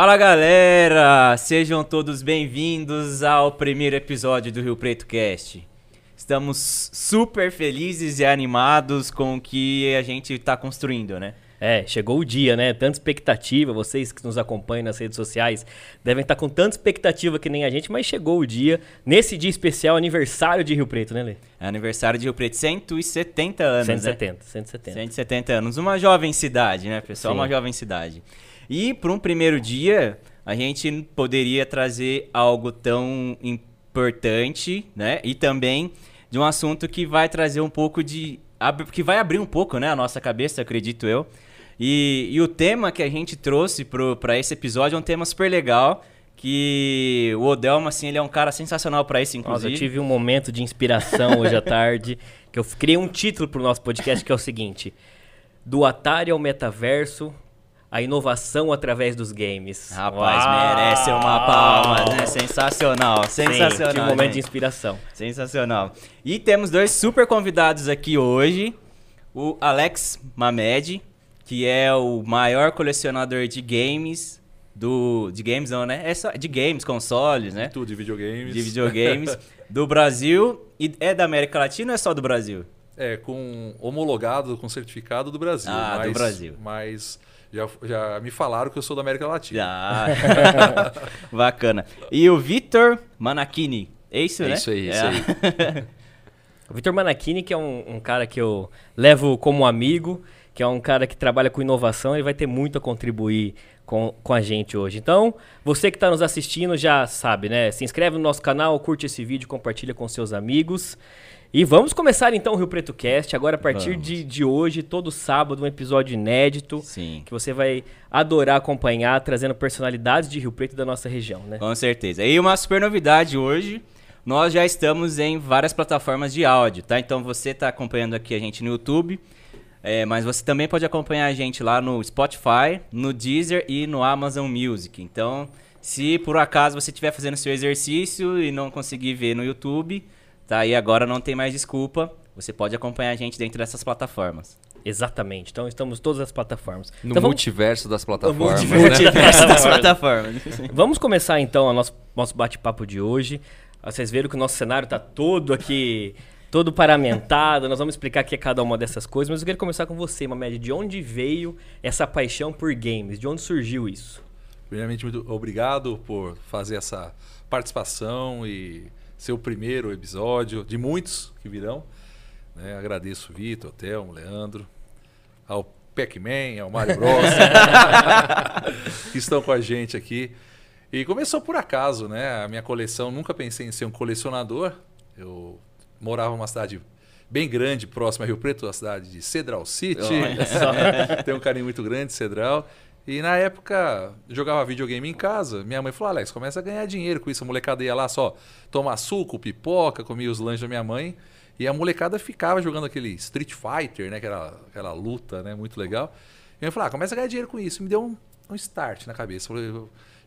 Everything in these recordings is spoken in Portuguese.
Fala galera, sejam todos bem-vindos ao primeiro episódio do Rio Preto Cast. Estamos super felizes e animados com o que a gente está construindo, né? É, chegou o dia, né? Tanta expectativa, vocês que nos acompanham nas redes sociais devem estar com tanta expectativa que nem a gente, mas chegou o dia, nesse dia especial, aniversário de Rio Preto, né, Lê? É aniversário de Rio Preto, 170 anos, 170, né? 170. 170 anos, uma jovem cidade, né, pessoal? Sim. Uma jovem cidade. E para um primeiro dia, a gente poderia trazer algo tão importante, né? E também de um assunto que vai trazer um pouco de. que vai abrir um pouco, né, a nossa cabeça, acredito eu. E, e o tema que a gente trouxe para esse episódio é um tema super legal. Que o Odelmo, assim, ele é um cara sensacional para isso, Nossa, inclusive. eu tive um momento de inspiração hoje à tarde, que eu criei um título pro nosso podcast que é o seguinte: Do Atari ao metaverso, a inovação através dos games. Rapaz, Uau! merece uma palma, né? Sensacional, Sim, sensacional. tive um momento de gente. inspiração. Sensacional. E temos dois super convidados aqui hoje. O Alex Mamed, que é o maior colecionador de games do de games não, né? É só de games, consoles, né? Tudo de videogames. De videogames do Brasil e é da América Latina ou é só do Brasil? É, com homologado, com certificado do Brasil. Ah, do mas, Brasil. Mas já, já me falaram que eu sou da América Latina. Já. Bacana. E o Vitor Manachini. É isso, É né? isso aí, isso aí. O Vitor Manachini, que é um, um cara que eu levo como amigo, que é um cara que trabalha com inovação, ele vai ter muito a contribuir com, com a gente hoje. Então, você que está nos assistindo já sabe, né? Se inscreve no nosso canal, curte esse vídeo, compartilha com seus amigos. E vamos começar então o Rio Preto Cast. Agora, a partir Vamos. de, de hoje, todo sábado, um episódio inédito. Sim. Que você vai adorar acompanhar, trazendo personalidades de Rio Preto da nossa região, né? Com certeza. E uma super novidade hoje, nós já estamos em várias plataformas de áudio, tá? Então você está acompanhando aqui a gente no YouTube, é, mas você também pode acompanhar a gente lá no Spotify, no Deezer e no Amazon Music. Então, se por acaso você estiver fazendo seu exercício e não conseguir ver no YouTube, tá aí agora não tem mais desculpa. Você pode acompanhar a gente dentro dessas plataformas. Exatamente. Então, estamos em todas as plataformas. No então, vamos- multiverso das plataformas. multiverso. né? Multiverso das plataformas. Vamos começar então o nosso, nosso bate-papo de hoje. Vocês viram que o nosso cenário está todo aqui, todo paramentado. Nós vamos explicar aqui cada uma dessas coisas, mas eu queria começar com você, Mamed. De onde veio essa paixão por games? De onde surgiu isso? Primeiramente, muito obrigado por fazer essa participação e ser o primeiro episódio de muitos que virão. né? Agradeço o Vitor, o Thelmo, o Leandro, ao Pac-Man, ao Mario Bros. que estão com a gente aqui. E começou por acaso, né? A minha coleção, nunca pensei em ser um colecionador. Eu morava numa cidade bem grande, próxima a Rio Preto, a cidade de Cedral City. Olha só. Tenho um carinho muito grande de Cedral. E na época, jogava videogame em casa. Minha mãe falou: Alex, começa a ganhar dinheiro com isso. A molecada ia lá só tomar suco, pipoca, comia os lanches da minha mãe. E a molecada ficava jogando aquele Street Fighter, né? Era aquela luta, né? Muito legal. E eu falei: ah, começa a ganhar dinheiro com isso. Me deu um, um start na cabeça.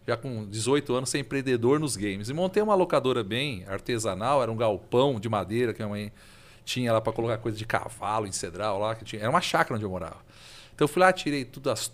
Já com 18 anos, ser empreendedor nos games. E montei uma locadora bem artesanal, era um galpão de madeira que a minha mãe tinha lá para colocar coisa de cavalo em Cedral lá, que tinha, era uma chácara onde eu morava. Então eu fui lá, tirei tudo as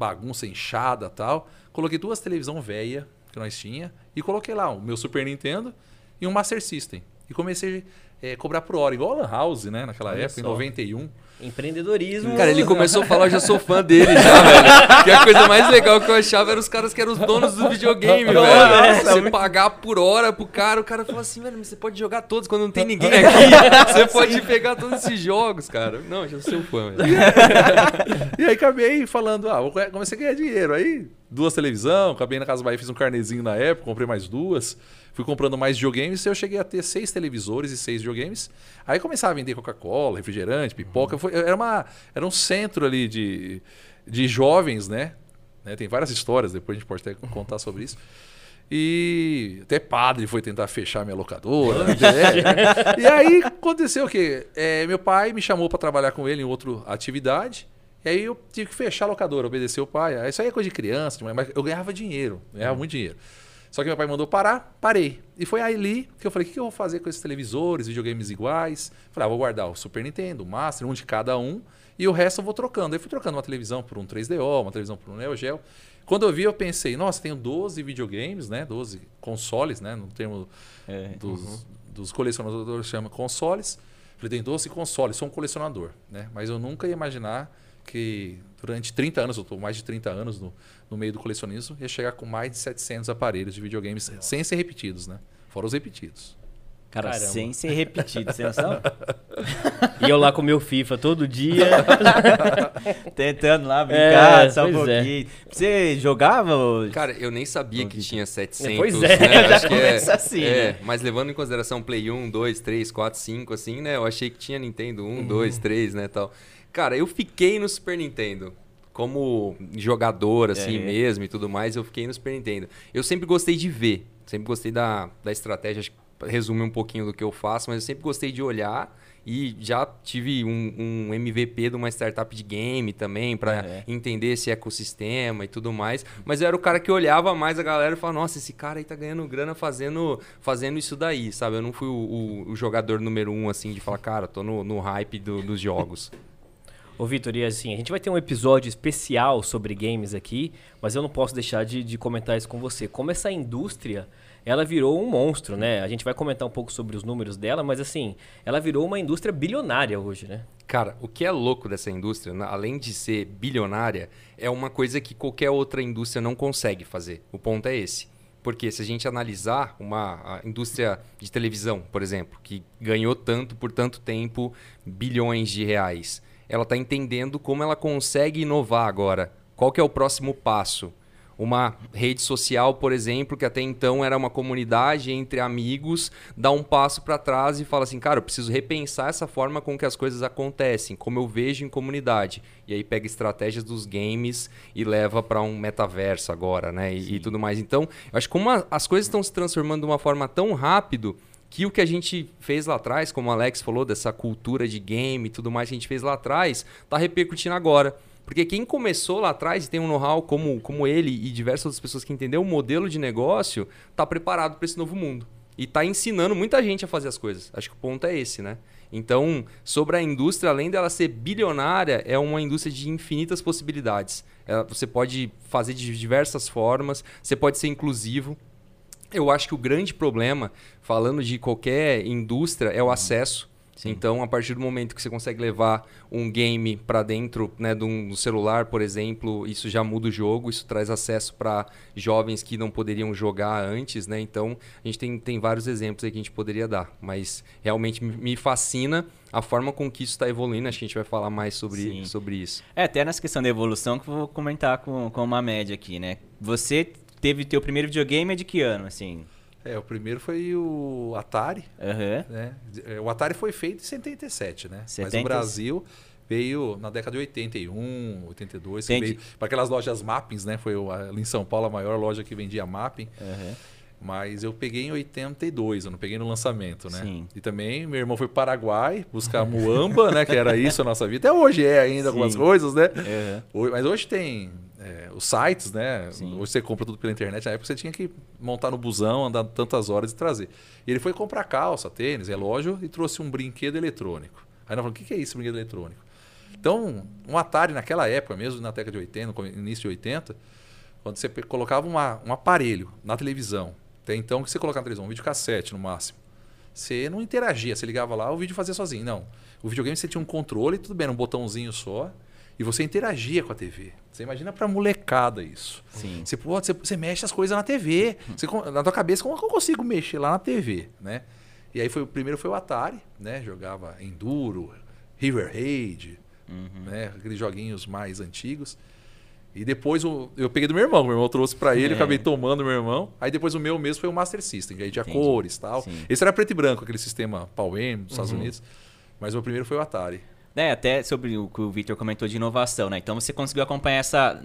bagunça inchada tal, coloquei duas televisão velha que nós tinha e coloquei lá o meu Super Nintendo e um Master System. E comecei a cobrar por hora, igual a Lan House, né, naquela Olha época, só. em 91. Empreendedorismo. Cara, ele começou a falar, eu já sou fã dele já, velho. Que a coisa mais legal que eu achava era os caras que eram os donos do videogame, velho. Nossa, Você pagar por hora pro cara, o cara falou assim, velho, mas você pode jogar todos quando não tem ninguém aqui. Você pode pegar todos esses jogos, cara. Não, já sou fã, velho. E aí acabei falando, ah, comecei a ganhar dinheiro. Aí, duas televisão, acabei na Casa Bahia, fiz um carnezinho na época, comprei mais duas. Fui comprando mais videogames eu cheguei a ter seis televisores e seis videogames. Aí começava a vender Coca-Cola, refrigerante, pipoca. Foi- era, uma, era um centro ali de, de jovens, né? Né, Tem várias histórias, depois a gente pode até contar sobre isso. E até padre foi tentar fechar minha locadora. né? E aí aconteceu o quê? É, meu pai me chamou para trabalhar com ele em outra atividade. E aí eu tive que fechar a locadora, obedecer o pai. Aí Isso aí é coisa de criança, mas eu ganhava dinheiro, ganhava muito dinheiro. Só que meu pai mandou parar, parei. E foi ali que eu falei: o que que eu vou fazer com esses televisores, videogames iguais? Falei: ah, vou guardar o Super Nintendo, o Master, um de cada um, e o resto eu vou trocando. Aí fui trocando uma televisão por um 3DO, uma televisão por um Neo Geo. Quando eu vi, eu pensei: nossa, tenho 12 videogames, né? 12 consoles, né? No termo É. dos, dos colecionadores chama consoles. Falei, tem 12 consoles, sou um colecionador, né? Mas eu nunca ia imaginar que durante 30 anos, eu estou mais de 30 anos no, no meio do colecionismo, ia chegar com mais de 700 aparelhos de videogames sem ser repetidos, né? Fora os repetidos. Cara, Caramba. sem ser repetido, sem noção? E eu lá com o meu FIFA todo dia. Tentando lá brincar, É, só um é. pouquinho. Você jogava? Cara, eu nem sabia que tinha 700. Pois é, né? já Acho que começa assim, é, né? Mas levando em consideração Play 1, 2, 3, 4, 5, assim, né? Eu achei que tinha Nintendo 1, 2, 3, né, tal. Cara, eu fiquei no Super Nintendo. Como jogador, assim É. mesmo e tudo mais, eu fiquei no Super Nintendo. Eu sempre gostei de ver, sempre gostei da, da estratégia, acho que resume um pouquinho do que eu faço, mas eu sempre gostei de olhar e já tive um, um MVP de uma startup de game também, pra É. entender esse ecossistema e tudo mais. Mas eu era o cara que olhava mais a galera e falava, nossa, esse cara aí tá ganhando grana fazendo, fazendo isso daí, sabe? Eu não fui o, o- o jogador número um, assim, de falar, cara, tô no, no hype do- dos jogos. Ô, Vitor, e assim, a gente vai ter um episódio especial sobre games aqui, mas eu não posso deixar de, de comentar isso com você. Como essa indústria, ela virou um monstro, né? A gente vai comentar um pouco sobre os números dela, mas assim, ela virou uma indústria bilionária hoje, né? Cara, o que é louco dessa indústria, além de ser bilionária, é uma coisa que qualquer outra indústria não consegue fazer. O ponto é esse. Porque se a gente analisar uma indústria de televisão, por exemplo, que ganhou tanto por tanto tempo, bilhões de reais, ela está entendendo como ela consegue inovar agora. Qual que é o próximo passo? Uma rede social, por exemplo, que até então era uma comunidade entre amigos, dá um passo para trás e fala assim, cara, eu preciso repensar essa forma com que as coisas acontecem, como eu vejo em comunidade. E aí pega estratégias dos games e leva para um metaverso agora, né? E, e tudo mais. Então, eu acho que como a- as coisas estão se transformando de uma forma tão rápido que o que a gente fez lá atrás, como o Alex falou, dessa cultura de game e tudo mais que a gente fez lá atrás, tá repercutindo agora. Porque quem começou lá atrás e tem um know-how como, como ele e diversas outras pessoas que entenderam o modelo de negócio, tá preparado para esse novo mundo. E tá ensinando muita gente a fazer as coisas. Acho que o ponto é esse, né? Então, sobre a indústria, além dela ser bilionária, é uma indústria de infinitas possibilidades. Você pode fazer de diversas formas, você pode ser inclusivo. Eu acho que o grande problema, falando de qualquer indústria, é o acesso. Então, a partir do momento que você consegue levar um game para dentro né, de um celular, por exemplo, isso já muda o jogo, isso traz acesso para jovens que não poderiam jogar antes, né? Então, a gente tem, tem vários exemplos aí que a gente poderia dar. Mas realmente me- me fascina a forma com que isso está evoluindo. Acho que a gente vai falar mais sobre, Sim. sobre isso. É, até nessa questão da evolução que eu vou comentar com, com uma média aqui, né? Você teve teu primeiro videogame é de que ano, assim? É, o primeiro foi o Atari, Aham. né? É, O Atari foi feito em 77, né? Mas 70. o Brasil veio na década de 81, 82, que Entendi. veio para aquelas lojas Mappings, né? Foi ali em São Paulo a maior loja que vendia Mapping. aham. Mas eu peguei em 82, eu não peguei no lançamento, né? Sim. E também meu irmão foi para o Paraguai buscar muamba, né? Que era isso a nossa vida. Até hoje é ainda algumas Sim. coisas, né? Hoje- Mas hoje tem é, os sites, né? Sim. Hoje você compra tudo pela internet. Na época você tinha que montar no busão, andar tantas horas e trazer. E ele foi comprar calça, tênis, relógio e trouxe um brinquedo eletrônico. Aí nós falamos, o que é isso, brinquedo eletrônico? Então, um Atari naquela época, mesmo na década de 80, no come- início de 80, quando você colocava uma- um aparelho na televisão, até então que você colocava na televisão, um videocassete no máximo, você não interagia, você ligava lá, o vídeo fazia sozinho. Não. O videogame você tinha um controle, tudo bem, era um botãozinho só, e você interagia com a TV. Você imagina pra molecada isso. Sim. Você, pô, você, você mexe as coisas na TV. Você na tua cabeça, como é que eu consigo mexer lá na TV, né? E aí foi o primeiro foi o Atari, né? Jogava Enduro, River Raid, né? Aqueles joguinhos mais antigos. E depois o- eu peguei do meu irmão, meu irmão trouxe pra ele, É. eu acabei tomando do meu irmão. Aí depois o meu mesmo foi o Master System, que aí tinha Entendi. cores e tal. Sim. Esse era preto e branco, aquele sistema Power dos Estados Unidos. Mas o meu primeiro foi o Atari. É, até sobre o que o Victor comentou de inovação, né? Então você conseguiu acompanhar essa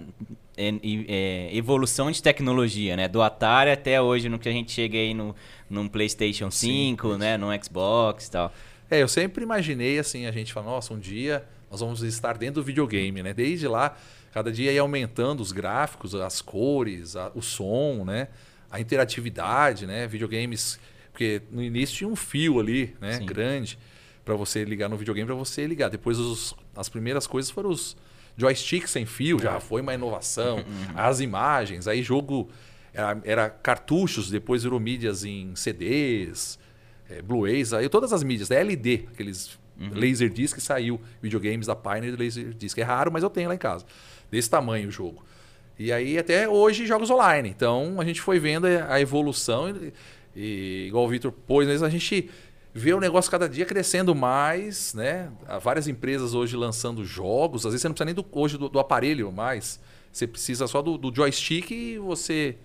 é, é, evolução de tecnologia, né? Do Atari até hoje, no que a gente chega aí no, num PlayStation 5, né? No Xbox e tal. É, eu sempre imaginei assim, a gente fala, nossa, um dia nós vamos estar dentro do videogame, né? Desde lá, cada dia ia aumentando os gráficos, as cores, a- o som, né? a interatividade, né? Videogames, porque no início tinha um fio ali, né? Sim. Grande para você ligar no videogame para você ligar. Depois os- as primeiras coisas foram os joysticks sem fio, já foi uma inovação. As imagens, aí jogo era, era cartuchos, depois virou mídias em CDs, é, Blu-rays, aí todas as mídias, da LD, aqueles Laserdisc que saiu, videogames da Pioneer Laserdisc. É raro, mas eu tenho lá em casa. Desse tamanho o jogo. E aí até hoje jogos online. Então a gente foi vendo a evolução e, e igual o Vitor pôs, mesmo, a gente vê o negócio cada dia crescendo mais, né? Há várias empresas hoje lançando jogos. Às vezes você não precisa nem do, hoje do, do aparelho mais. Você precisa só do, do joystick e você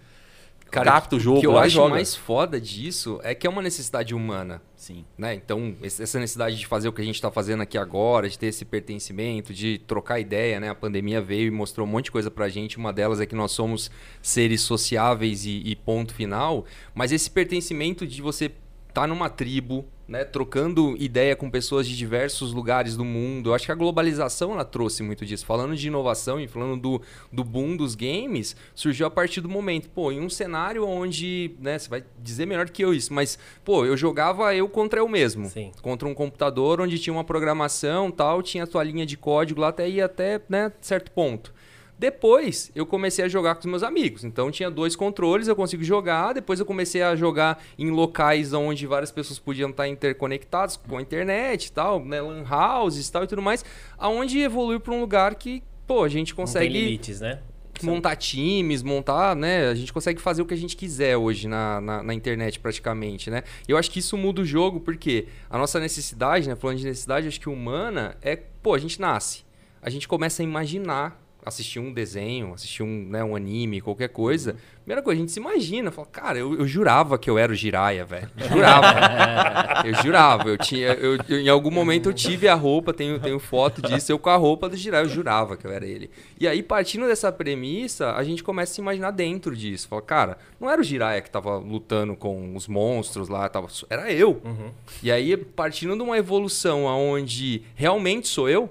capta o jogo. O que eu acho joga. mais foda disso é que é uma necessidade humana. Sim. né? Então, essa necessidade de fazer o que a gente está fazendo aqui agora, de ter esse pertencimento, de trocar ideia, né? A pandemia veio e mostrou um monte de coisa pra gente. Uma delas é que nós somos seres sociáveis e, e ponto final. Mas esse pertencimento de você estar numa tribo, né? Trocando ideia com pessoas de diversos lugares do mundo. Eu acho que a globalização ela trouxe muito disso. Falando de inovação e falando do, do boom dos games, surgiu a partir do momento, pô, em um cenário onde, né, você vai dizer melhor do que eu isso, mas, pô, eu jogava eu contra eu mesmo. Sim. Contra um computador onde tinha uma programação tal, tinha a tua linha de código lá até ir até, né, certo ponto. Depois eu comecei a jogar com os meus amigos. Então tinha dois controles, eu consigo jogar. Depois eu comecei a jogar em locais onde várias pessoas podiam estar interconectadas com a internet e tal, né, lan houses e tal e tudo mais, aonde evoluiu para um lugar que, pô, a gente Não tem consegue limites, né? montar times, montar, né? A gente consegue fazer o que a gente quiser hoje na, na, na internet, praticamente, né? E eu acho que isso muda o jogo, porque a nossa necessidade, né? Falando de necessidade, acho que humana é, pô, a gente nasce. A gente começa a imaginar, assistir um desenho, assistir um, né, um anime, qualquer coisa. Primeira coisa, a gente se imagina, fala, cara, eu, eu jurava que eu era o Jiraya, velho. Jurava. eu jurava. Eu tinha, eu, eu- em algum momento eu tive a roupa, tenho, tenho foto disso, eu com a roupa do Jiraya, eu jurava que eu era ele. E aí, partindo dessa premissa, a gente começa a se imaginar dentro disso. Fala, cara, não era o Jiraya que tava lutando com os monstros lá, tava, era eu. E aí, partindo de uma evolução aonde realmente sou eu,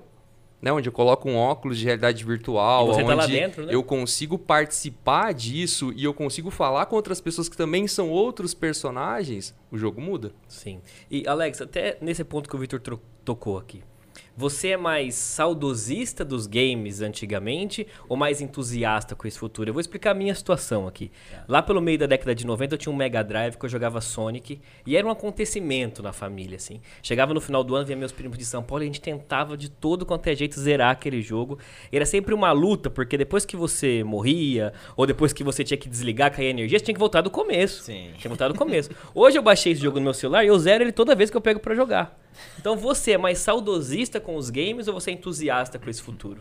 né, onde eu coloco um óculos de realidade virtual, E você onde tá lá dentro, né? eu consigo participar disso e eu consigo falar com outras pessoas que também são outros personagens, o jogo muda. Sim. E, Alex, até nesse ponto que o Victor tocou aqui. Você é mais saudosista dos games antigamente ou mais entusiasta com esse futuro? Eu vou explicar a minha situação aqui. Lá pelo meio da década de 90 eu tinha um Mega Drive que eu jogava Sonic e era um acontecimento na família, assim. Chegava no final do ano, via meus primos de São Paulo e a gente tentava de todo quanto é jeito zerar aquele jogo. Era sempre uma luta, porque depois que você morria ou depois que você tinha que desligar, cair a energia, você tinha que voltar do começo. Sim. Tinha voltado do começo. Hoje eu baixei esse jogo no meu celular e eu zero ele toda vez que eu pego pra jogar. Então você é mais saudosista com os games ou você é entusiasta com esse futuro?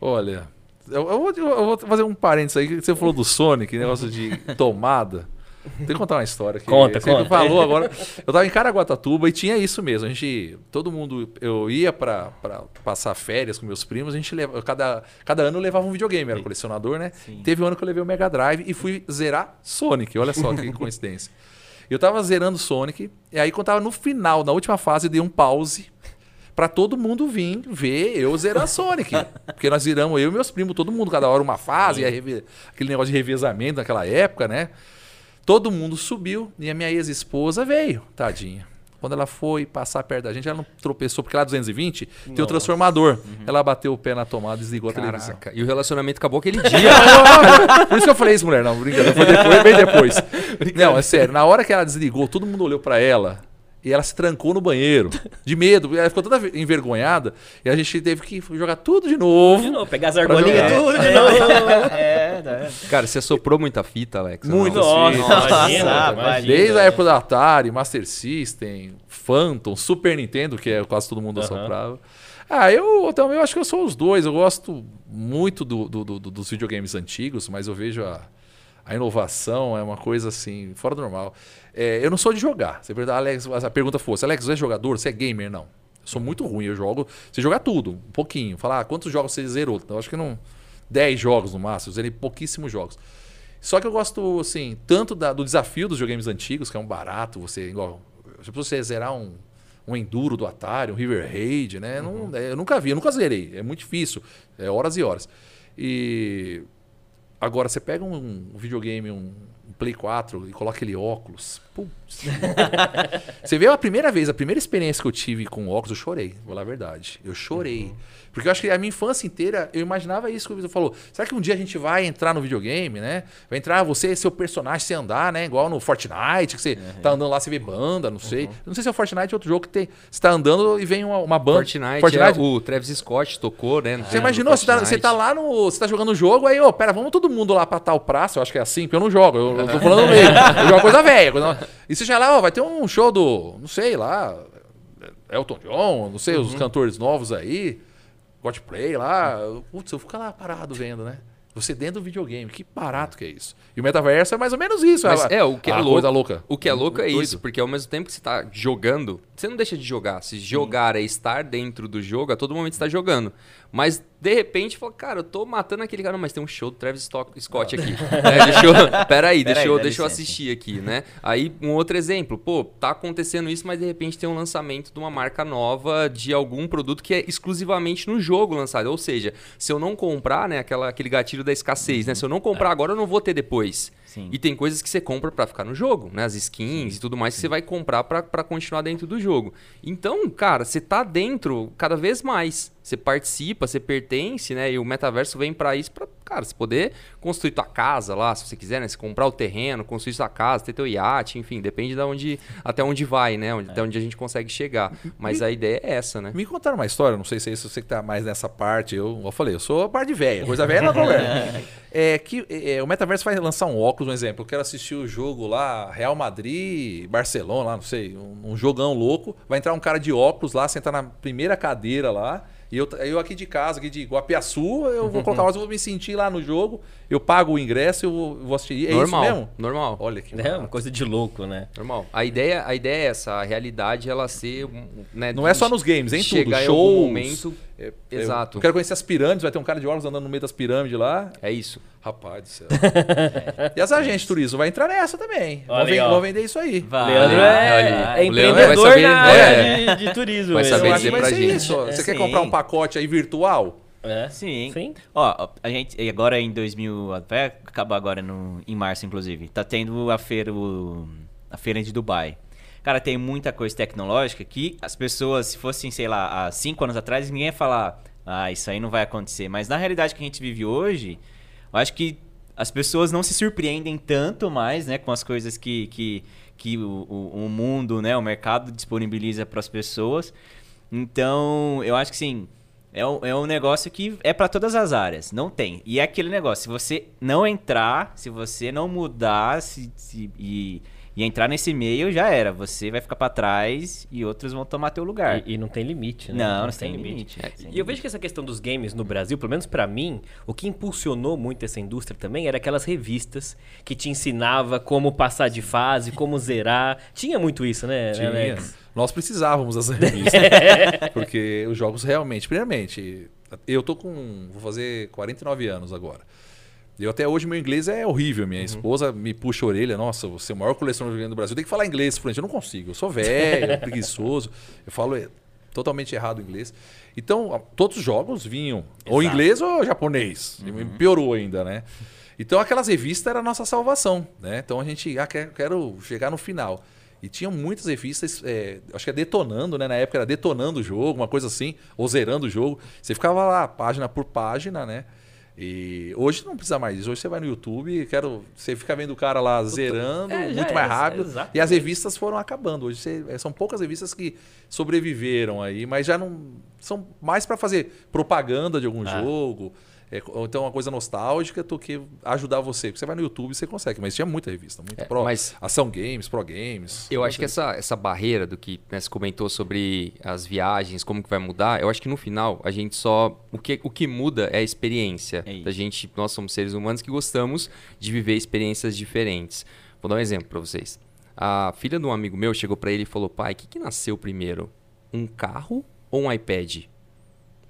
Olha, eu, eu vou, eu vou fazer um parênteses aí. que Você falou do Sonic, negócio de tomada. Tem que contar uma história aqui. Conta, Você conta. falou agora. Eu tava em Caraguatatuba e tinha isso mesmo. A gente, todo mundo, eu ia pra, pra passar férias com meus primos, a gente leva, cada, cada ano eu levava um videogame, era colecionador, né? Teve um ano que eu levei o Mega Drive e fui zerar Sonic. Olha só que coincidência. Eu tava zerando Sonic, e aí quando tava no final, na última fase, eu dei um pause pra todo mundo vir ver eu zerar Sonic. Porque nós viramos, eu e meus primos, todo mundo, cada hora uma fase, reve- aquele negócio de revezamento naquela época, né? Todo mundo subiu e a minha ex-esposa veio, tadinha. Quando ela foi passar perto da gente, ela não tropeçou, porque lá 220 tem o transformador. Ela bateu o pé na tomada e desligou a televisão. Caraca, e o relacionamento acabou aquele dia. Por isso que eu falei isso, mulher. Não, brincadeira. Foi depois, bem depois. Não, é sério. Na hora que ela desligou, todo mundo olhou pra ela e ela se trancou no banheiro. De medo. Ela ficou toda envergonhada. E a gente teve que jogar tudo de novo. De novo, pegar as argolinhas tudo de novo. É, né? Cara, você soprou muita fita, Alex? Muito. Nossa, Nossa, imagina, imagina. Desde a época da Atari, Master System, Phantom, Super Nintendo, que é quase todo mundo Aham. assoprava. Ah, eu também eu acho que eu sou os dois. Eu gosto muito do- do- do- dos videogames antigos, mas eu vejo a, a inovação é uma coisa assim, fora do normal. É, eu não sou de jogar. Você pergunta, Alex, a pergunta fosse, Alex, você é jogador? Você é gamer? Não. Eu sou muito ruim. Eu jogo. Você jogar tudo, um pouquinho. Falar, ah, quantos jogos você zerou? Eu acho que não. 10 jogos no máximo. Eu zerei pouquíssimos jogos. Só que eu gosto, assim, tanto da- do desafio dos videogames antigos, que é um barato, você, igual, se você zerar um, um Enduro do Atari, um River Raid, né? Não, é, eu nunca vi, eu nunca zerei. É muito difícil. É horas e horas. E agora, você pega um, videogame, um, um Play 4 e coloca aquele óculos. Putz. Você vê a primeira vez, a primeira experiência que eu tive com óculos, eu chorei, vou falar a verdade. Eu chorei. Uhum. Porque eu acho que a minha infância inteira, eu imaginava isso que o Vitor falou. Será que um dia a gente vai entrar no videogame, né? Vai entrar você, seu personagem, você andar, né? Igual no Fortnite, que você tá andando lá, você vê banda, não sei. Não sei se é o Fortnite ou outro jogo que tem. Você tá andando e vem uma, uma banda. Fortnite, é, o Travis Scott tocou, né? Você imaginou? Você tá, você Fortnite. tá lá no. Você tá jogando o jogo, aí, ô, pera, vamos todo mundo lá pra tal praça. Eu acho que é assim, porque eu não jogo. Eu, eu tô falando meio. Eu jogo coisa velha. coisa- E você já lá, ó, vai ter um show do. Não sei lá. Elton John, não sei, os cantores novos aí. Godplay lá. Putz, eu fico lá parado vendo, né? Você dentro do videogame, que barato que é isso. E o metaverso é mais ou menos isso. Mas é, o que é louco. coisa louca. O que é louco é Doido. isso, porque ao mesmo tempo que você tá jogando, você não deixa de jogar. Se jogar é estar dentro do jogo, a todo momento você tá jogando. Mas de repente, fala, cara, eu tô matando aquele cara, não, mas tem um show do Travis Scott aqui. é, deixa eu, peraí, deixa, eu, deixa eu assistir aqui, né? Aí, um outro exemplo, pô, tá acontecendo isso, mas de repente tem um lançamento de uma marca nova de algum produto que é exclusivamente no jogo lançado. Ou seja, se eu não comprar, né, aquela, aquele gatilho da escassez, né? Se eu não comprar agora, eu não vou ter depois. Sim. E tem coisas que você compra pra ficar no jogo, né? As skins e tudo mais que você vai comprar pra pra continuar dentro do jogo. Então, cara, você tá dentro cada vez mais. Você participa, você pertence, né? E o metaverso vem pra isso, pra, cara, você poder construir tua casa lá, se você quiser, né? Você comprar o terreno, construir sua casa, ter teu iate, enfim, depende de onde, até onde vai, né? Onde, Até onde a gente consegue chegar. Mas a ideia é essa, né? Me contaram uma história, não sei se é isso, você que tá mais nessa parte. Eu, eu falei, eu sou a parte velha, coisa velha não problema. É que é, o Metaverso vai lançar um óculos, um exemplo. Eu quero assistir o jogo lá, Real Madrid, Barcelona, lá, não sei, um, um jogão louco. Vai entrar um cara de óculos lá, sentar na primeira cadeira lá. E eu, eu aqui de casa, aqui de Guapiaçu, eu vou colocar óculos, eu vou me sentir lá no jogo. Eu pago o ingresso, eu vou, eu vou assistir. É normal, isso mesmo? normal. Olha que É uma coisa de louco, né? Normal. A ideia, a ideia é essa, a realidade ela ser, um, né, Não é só nos games, é em tudo. chegar em Shows. algum momento. É, Exato. Eu quero conhecer as pirâmides, vai ter um cara de óculos andando no meio das pirâmides lá. É isso. Rapaz do céu. e as agentes de turismo vai entrar nessa também. Vão, Olha vender isso aí. Vai. Leandro é, é empreendedor saber- na área é. de, de turismo. Vai saber dizer pra ser gente. isso. Você É, quer sim. comprar um pacote aí virtual? É. Sim. Sim. Ó, a gente agora em 2000, vai acabar agora no, em março inclusive. Tá tendo a feira o- a feira de Dubai. Cara, tem muita coisa tecnológica que as pessoas, se fossem, sei lá, há cinco anos atrás, ninguém ia falar, ah, isso aí não vai acontecer. Mas na realidade que a gente vive hoje, eu acho que as pessoas não se surpreendem tanto mais, né, com as coisas que, que, que o, o, o mundo, né, o mercado disponibiliza para as pessoas. Então, eu acho que sim, é um, é um negócio que é para todas as áreas, não tem. E é aquele negócio, se você não entrar, se você não mudar se, se- e, e entrar nesse meio, já era. Você vai ficar para trás e outros vão tomar teu lugar. E, e não tem limite, né? não, não tem limite. É, Sem E eu limite. vejo que essa questão dos games no Brasil, pelo menos pra mim, o que impulsionou muito essa indústria também era aquelas revistas que te ensinava como passar de fase, como zerar. Tinha muito isso, né, né, Alex? Nós precisávamos das revistas. porque os jogos realmente, primeiramente, eu tô com. Vou fazer 49 anos agora. Eu até hoje meu inglês é horrível. Minha esposa me puxa a orelha. Nossa, você é o maior colecionador de videogame do Brasil. Tem que falar inglês fluente. Eu não consigo. Eu sou velho, preguiçoso. Eu falo é, totalmente errado o inglês. Então, todos os jogos vinham ou Exato. inglês ou japonês. E Piorou ainda, né? Então, aquelas revistas eram a nossa salvação, né? Então, a gente, ah, quero, quero chegar no final. E tinham muitas revistas, é, acho que é detonando, né? Na época era detonando o jogo, uma coisa assim, ou zerando o jogo. Você ficava lá, página por página, né? E hoje não precisa mais disso. Hoje você vai no YouTube, quero, você fica vendo o cara lá zerando, É, muito é, mais rápido. exato. E as revistas foram acabando. Hoje você- é, são poucas revistas que sobreviveram aí, mas já não. São mais para fazer propaganda de algum Ah. jogo. É, ou então uma coisa nostálgica do que ajudar você. Porque você vai no YouTube e você consegue. Mas tinha muita revista. Muito É, pro, mas- Ação Games, Pro Games. Eu acho que essa, essa barreira do que né, você comentou sobre as viagens, como que vai mudar, eu acho que no final a gente só. O que, o que muda é a experiência. É da gente, nós somos seres humanos que gostamos de viver experiências diferentes. Vou dar um exemplo para vocês. A filha de um amigo meu chegou para ele e falou: pai, o que, que nasceu primeiro? Um carro ou um iPad?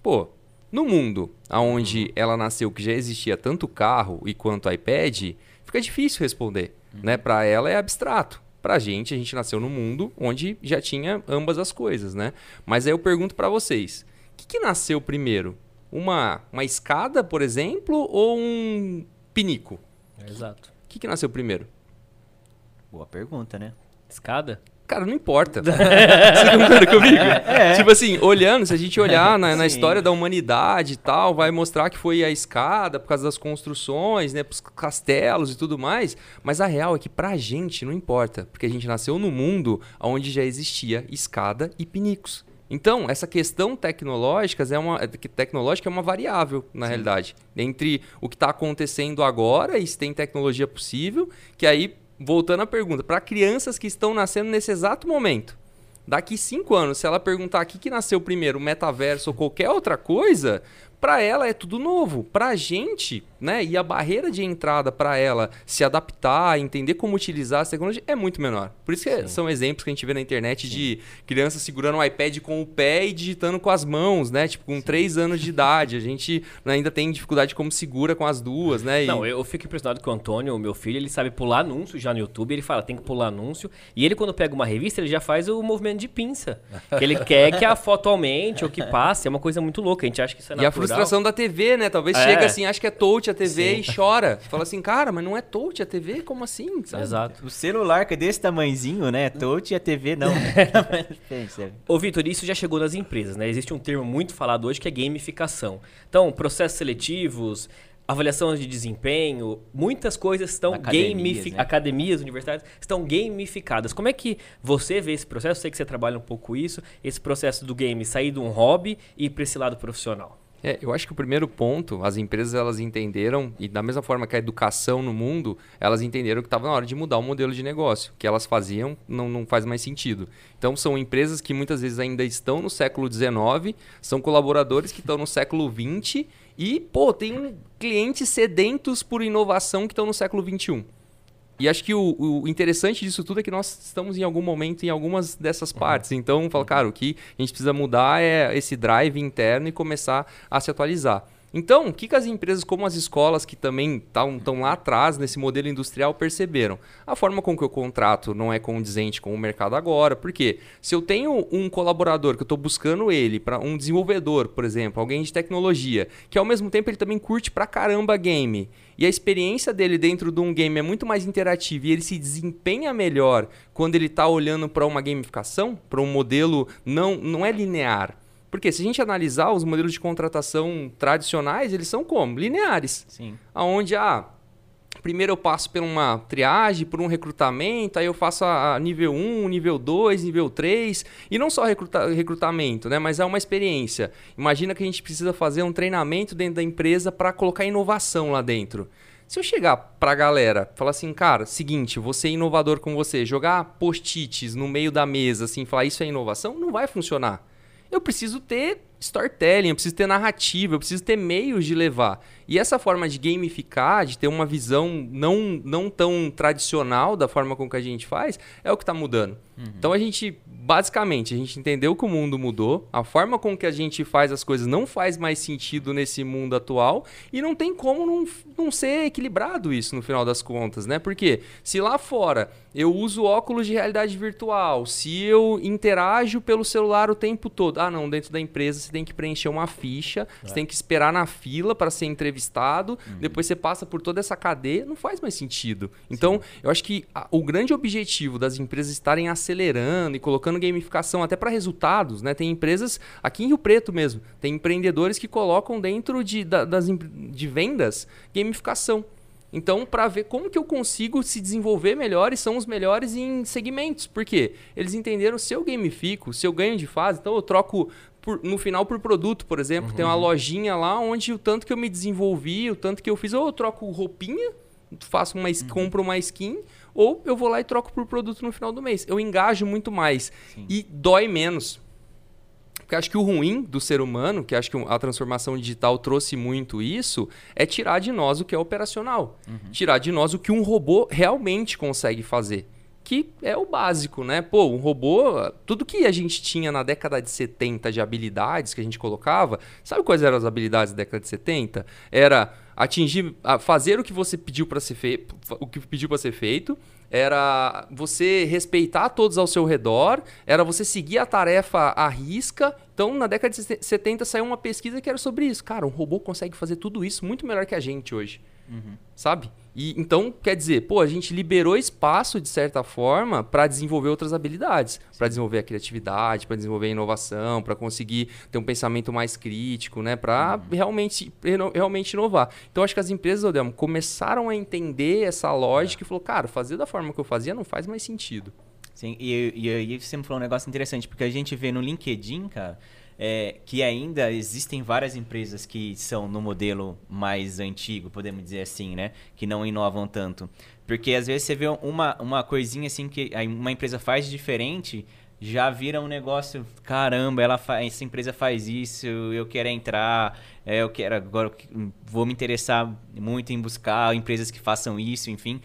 Pô, no mundo onde ela nasceu que já existia tanto carro e quanto iPad, fica difícil responder, né? Para ela é abstrato. Pra gente, a gente nasceu num mundo onde já tinha ambas as coisas, né? Mas aí eu pergunto para vocês, o que, que nasceu primeiro? Uma, uma escada, por exemplo, ou um pinico? Exato. O que, que nasceu primeiro? Boa pergunta, né? Escada? Cara, não importa. Você concorda comigo? É. Tipo assim, olhando, se a gente olhar na, na Sim. história da humanidade e tal, vai mostrar que foi a escada por causa das construções, né? Os castelos e tudo mais. Mas a real é que pra gente não importa. Porque a gente nasceu no mundo onde já existia escada e pinicos. Então, essa questão tecnológica é uma, tecnológica é uma variável, na realidade. Entre o que está acontecendo agora e se tem tecnologia possível, que aí, voltando à pergunta, para crianças que estão nascendo nesse exato momento, daqui cinco anos, se ela perguntar o que, nasceu primeiro, metaverso ou qualquer outra coisa, para ela é tudo novo. Para a gente, né? E a barreira de entrada para ela se adaptar, entender como utilizar essa tecnologia é muito menor. Por isso que são exemplos que a gente vê na internet de crianças segurando o iPad com o pé e digitando com as mãos, né? Tipo, com três anos de idade. A gente ainda tem dificuldade de como segura com as duas, né? E- Não, eu fico impressionado com o Antônio, o meu filho, ele sabe pular anúncio já no YouTube, ele fala, tem que pular anúncio. E ele, quando pega uma revista, ele já faz o movimento de pinça. Que ele quer que a foto aumente ou que passe. É uma coisa muito louca. A gente acha que isso é E a natural. frustração da TV, né? Talvez É. chega assim, acha que é touch a TV e chora. Fala assim, cara, mas não é touch a TV? Como assim? Sabe? Exato. O celular que é desse tamanhozinho, né? Touch e a TV não. Ô, Vitor, isso já chegou nas empresas, né? Existe um termo muito falado hoje que é gamificação. Então, processos seletivos, avaliação de desempenho, muitas coisas estão gamificadas. né? Academias, universidades estão gamificadas. Como é que você vê esse processo? Eu sei que você trabalha um pouco isso, esse processo do game sair de um hobby e ir para esse lado profissional. É, eu acho que o primeiro ponto, as empresas elas entenderam, e da mesma forma que a educação no mundo, elas entenderam que estava na hora de mudar o modelo de negócio. Que elas faziam não, não faz mais sentido. Então são empresas que muitas vezes ainda estão no século XIX, são colaboradores que estão no século XX e, pô, tem clientes sedentos por inovação que estão no século XXI. E acho que o, o interessante disso tudo é que nós estamos em algum momento em algumas dessas partes. Então, falo, cara, o que a gente precisa mudar é esse drive interno e começar a se atualizar. Então, o que, que as empresas, como as escolas que também estão lá atrás nesse modelo industrial, perceberam? A forma com que eu contrato não é condizente com o mercado agora. Por quê? Se eu tenho um colaborador que eu estou buscando ele para um desenvolvedor, por exemplo, alguém de tecnologia, que ao mesmo tempo ele também curte pra caramba game, e a experiência dele dentro de um game é muito mais interativa e ele se desempenha melhor quando ele está olhando para uma gamificação, para um modelo não, não é linear. Porque se a gente analisar os modelos de contratação tradicionais, eles são como? Lineares. Sim. Aonde, ah, primeiro eu passo por uma triagem, por um recrutamento, aí eu faço a a nível 1, nível 2, nível 3, e não só recruta- recrutamento, né, mas é uma experiência. Imagina que a gente precisa fazer um treinamento dentro da empresa para colocar inovação lá dentro. Se eu chegar pra galera, falar assim, cara, seguinte, ser inovador com você, jogar post-its no meio da mesa, assim, falar isso é inovação, não vai funcionar. Eu preciso ter storytelling, eu preciso ter narrativa, eu preciso ter meios de levar. E essa forma de gamificar, de ter uma visão não, não tão tradicional da forma com que a gente faz, é o que está mudando. Então a gente, basicamente, a gente entendeu que o mundo mudou, a forma com que a gente faz as coisas não faz mais sentido nesse mundo atual e não tem como não, não ser equilibrado isso no final das contas, né? Porque se lá fora eu uso óculos de realidade virtual, se eu interajo pelo celular o tempo todo, ah não, dentro da empresa você tem que preencher uma ficha, você tem que esperar na fila para ser entrevistado, depois você passa por toda essa cadeia, não faz mais sentido. Então, eu acho que a- o grande objetivo das empresas estarem acelerando e colocando gamificação até para resultados, né? Tem empresas aqui em Rio Preto mesmo, tem empreendedores que colocam dentro de, da- das, de vendas gamificação. Então, para ver como que eu consigo se desenvolver melhor e são os melhores em segmentos. Por quê? Eles entenderam se eu gamifico, se eu ganho de fase, então eu troco por- no final por produto, por exemplo. Tem uma lojinha lá onde o tanto que eu me desenvolvi, o tanto que eu fiz, ou eu troco roupinha, faço uma skin, compro uma skin, ou eu vou lá e troco por produto no final do mês. Eu engajo muito mais e dói menos. Porque acho que o ruim do ser humano, que acho que a transformação digital trouxe muito isso, é tirar de nós o que é operacional. Tirar de nós o que um robô realmente consegue fazer. Que é o básico, né? Pô, um robô, tudo que a gente tinha na década de 70 de habilidades que a gente colocava, sabe quais eram as habilidades da década de 70? Era atingir, fazer o que você pediu para ser feito, o que pediu para ser feito, era você respeitar todos ao seu redor, era você seguir a tarefa à risca. Então, na década de 70 saiu uma pesquisa que era sobre isso. Cara, um robô consegue fazer tudo isso muito melhor que a gente hoje. Sabe? E então, quer dizer, pô, a gente liberou espaço de certa forma para desenvolver outras habilidades, para desenvolver a criatividade, para desenvolver a inovação, para conseguir ter um pensamento mais crítico, né, para realmente reno- realmente inovar. Então, acho que as empresas, Odemo, começaram a entender essa lógica e falou, cara, fazer da forma que eu fazia não faz mais sentido. Sim, e, e aí você me falou um negócio interessante, porque a gente vê no LinkedIn, cara, é, que ainda existem várias empresas que são no modelo mais antigo, podemos dizer assim, né? Que não inovam tanto. Porque às vezes você vê uma, uma coisinha assim que uma empresa faz diferente, já vira um negócio, caramba, ela fa- essa empresa faz isso, eu quero entrar, é, eu quero agora vou me interessar muito em buscar empresas que façam isso, enfim.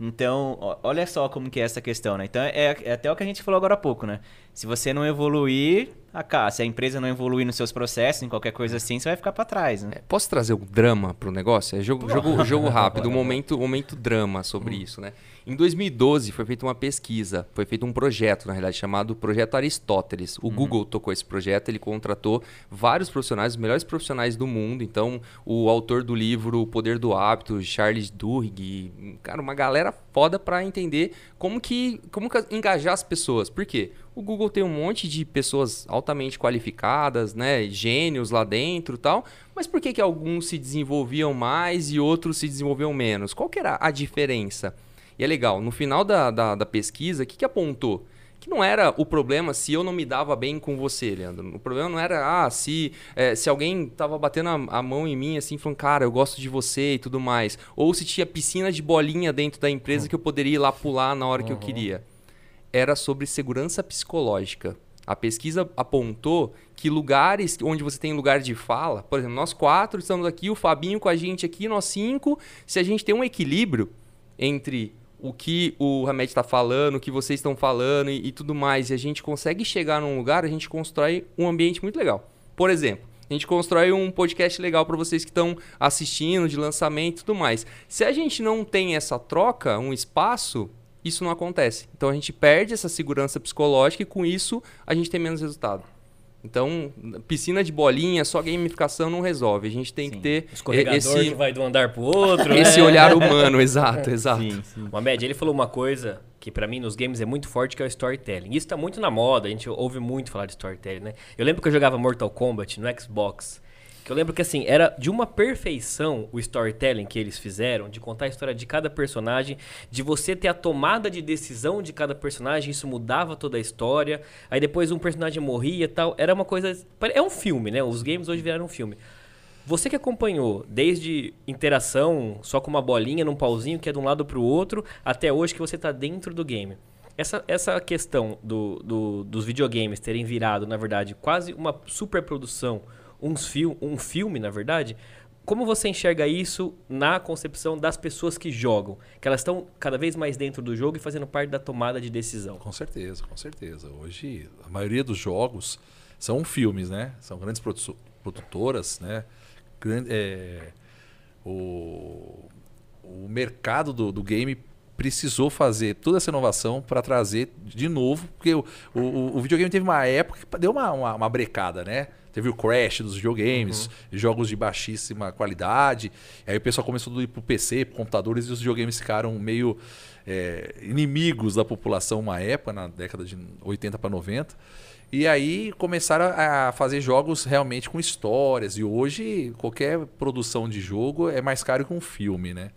Então, olha só como que é essa questão, né? Então, é, é até o que a gente falou agora há pouco, né? Se você não evoluir, a, se a empresa não evoluir nos seus processos, em qualquer coisa assim, você vai ficar para trás, né? É, Posso trazer um drama pro negócio? É jogo, jogo, jogo rápido, um momento, momento drama sobre isso, né? Em 2012 foi feita uma pesquisa, foi feito um projeto, na realidade, chamado Projeto Aristóteles. O Google tocou esse projeto, ele contratou vários profissionais, os melhores profissionais do mundo. Então, o autor do livro O Poder do Hábito, Charles Duhigg, cara, uma galera foda para entender como que, como que engajar as pessoas. Por quê? O Google tem um monte de pessoas altamente qualificadas, né, gênios lá dentro e tal, mas por que, que alguns se desenvolviam mais e outros se desenvolviam menos? Qual que era a diferença? E é legal, no final da, da, da pesquisa, o que, que apontou? Que não era o problema se eu não me dava bem com você, Leandro. O problema não era, ah, se, eh, se alguém tava batendo a, a mão em mim, assim, falando, cara, eu gosto de você e tudo mais. Ou se tinha piscina de bolinha dentro da empresa que eu poderia ir lá pular na hora que eu queria era sobre segurança psicológica. A pesquisa apontou que lugares onde você tem lugar de fala, por exemplo, nós quatro estamos aqui, o Fabinho com a gente aqui, nós cinco, se a gente tem um equilíbrio entre o que o Hamed está falando, o que vocês estão falando e, e tudo mais, e a gente consegue chegar num lugar, a gente constrói um ambiente muito legal. Por exemplo, a gente constrói um podcast legal para vocês que estão assistindo, de lançamento e tudo mais. Se a gente não tem essa troca, um espaço, isso não acontece. Então a gente perde essa segurança psicológica e com isso a gente tem menos resultado. Então, piscina de bolinha, só gamificação não resolve. A gente tem Sim. que ter Escorregador esse, que vai de um andar pro outro. esse né? olhar humano, exato, exato. Sim, sim. O Ahmed, ele falou uma coisa que pra mim nos games é muito forte, que é o storytelling. Isso tá muito na moda, a gente ouve muito falar de storytelling, né? Eu lembro que eu jogava Mortal Kombat no Xbox, que eu lembro que assim, era de uma perfeição o storytelling que eles fizeram, de contar a história de cada personagem, de você ter a tomada de decisão de cada personagem, isso mudava toda a história. Aí depois um personagem morria e tal, era uma coisa, é um filme, né? Os games hoje viraram um filme. Você que acompanhou desde interação só com uma bolinha num pauzinho que é de um lado pro outro, até hoje que você tá dentro do game. Essa, essa questão do, do- dos videogames terem virado, na verdade, quase uma superprodução, uns fil um filme, na verdade, como você enxerga isso na concepção das pessoas que jogam? Que elas estão cada vez mais dentro do jogo e fazendo parte da tomada de decisão. Com certeza, com certeza. Hoje, a maioria dos jogos são filmes, né? São grandes produ- produtoras, né? É, o, o mercado do, do game precisou fazer toda essa inovação para trazer de novo, porque o, o, o videogame teve uma época que deu uma, uma, uma brecada, né? Teve o crash dos videogames, jogos de baixíssima qualidade. Aí o pessoal começou a ir pro PC, pro computadores, e os videogames ficaram meio é, inimigos da população uma época, na década de 80 para 90. E aí começaram a fazer jogos realmente com histórias. E hoje qualquer produção de jogo é mais caro que um filme, né?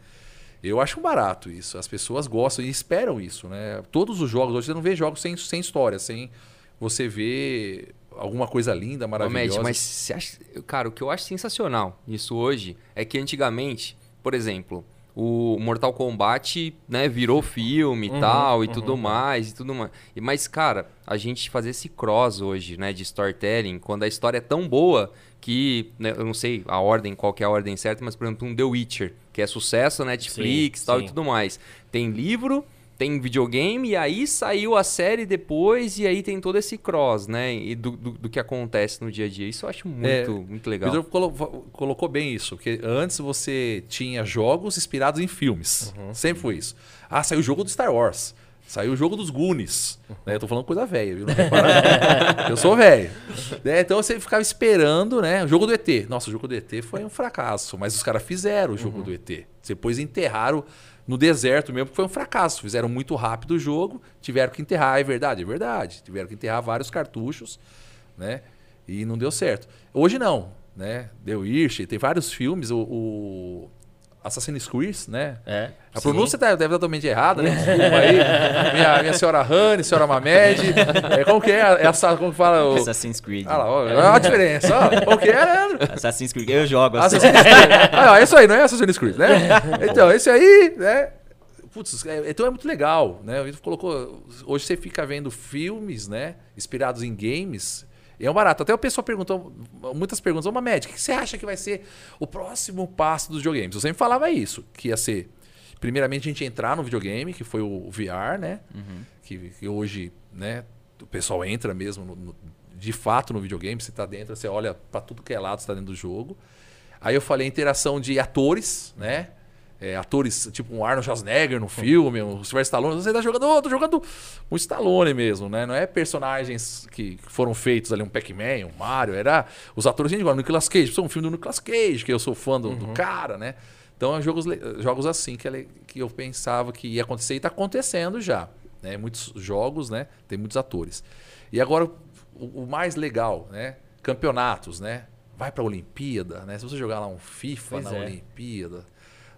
Eu acho barato isso. As pessoas gostam e esperam isso, né? Todos os jogos, hoje você não vê jogos sem, sem história, sem você ver alguma coisa linda, Ô, maravilhosa. Matt, mas você acha, cara, o que eu acho sensacional nisso hoje é que antigamente, por exemplo, o Mortal Kombat, né, virou filme e tal e tudo mais e tudo mais. E mas cara, a gente fazer esse cross hoje, né, de storytelling, quando a história é tão boa que, né, eu não sei a ordem, qual que é a ordem certa, mas por exemplo, um The Witcher, que é sucesso na Netflix, Sim, tal sim. e tudo mais. Tem livro, tem videogame, e aí saiu a série depois, e aí tem todo esse cross, né? E do, do, do que acontece no dia a dia. Isso eu acho muito, É, muito O legal. Pedro colo- colocou bem isso, porque antes você tinha jogos inspirados em filmes. Uhum. Sempre foi isso. Ah, saiu o jogo do Star Wars. Saiu o jogo dos Goonies. Né? Eu tô falando coisa velha, viu? Não repara, eu sou velho. Né? Então você ficava esperando, né? O jogo do ET. Nossa, o jogo do ET foi um fracasso. Mas os caras fizeram o jogo do ET. Depois enterraram no deserto mesmo, porque foi um fracasso. Fizeram muito rápido o jogo, tiveram que enterrar, é verdade, é verdade. Tiveram que enterrar vários cartuchos, né? E não deu certo. Hoje não, né? Deu Irsch, tem vários filmes, o, o Assassin's Creed, né? É. A pronúncia tá, deve estar totalmente errada, né? Desculpa aí. minha, minha senhora Rani, senhora Mamed. É, como que é? é essa, como que fala? O... Assassin's Creed. Ah lá, ó, olha a diferença. Ó. Como que é, Leandro? Assassin's Creed. Eu jogo assim. Assassin's Creed. Ah, ó, é isso aí, não é Assassin's Creed, né? Então, esse aí, né? Putz, é- então é muito legal, né? O colocou. Hoje você fica vendo filmes, né? Inspirados em games. E é um barato. Até o pessoal perguntou, muitas perguntas, ô Mamed, o que você acha que vai ser o próximo passo dos videogames? Eu sempre falava isso, que ia ser, primeiramente, a gente entrar no videogame, que foi o VR, né? Que, que hoje, né, o pessoal entra mesmo, no- no- de fato, no videogame. Você tá dentro, você olha pra tudo que é lado, você tá dentro do jogo. Aí eu falei interação de atores, né? É, atores tipo um Arnold Schwarzenegger no filme, o Sylvester Stallone. Você tá jogando, oh, tô jogando um Stallone mesmo, né? Não é personagens que foram feitos ali, um Pac-Man, um Mario. Era os atores, gente, igual o Nicolas Cage. Um filme do Nicolas Cage, que eu sou fã do, do cara, né? Então, é jogos, jogos assim que, le- que eu pensava que ia acontecer e tá acontecendo já. Né? Muitos jogos, né? Tem muitos atores. E agora, o, o mais legal, né? Campeonatos, né? Vai pra Olimpíada, né? Se você jogar lá um FIFA Pois na é. Olimpíada,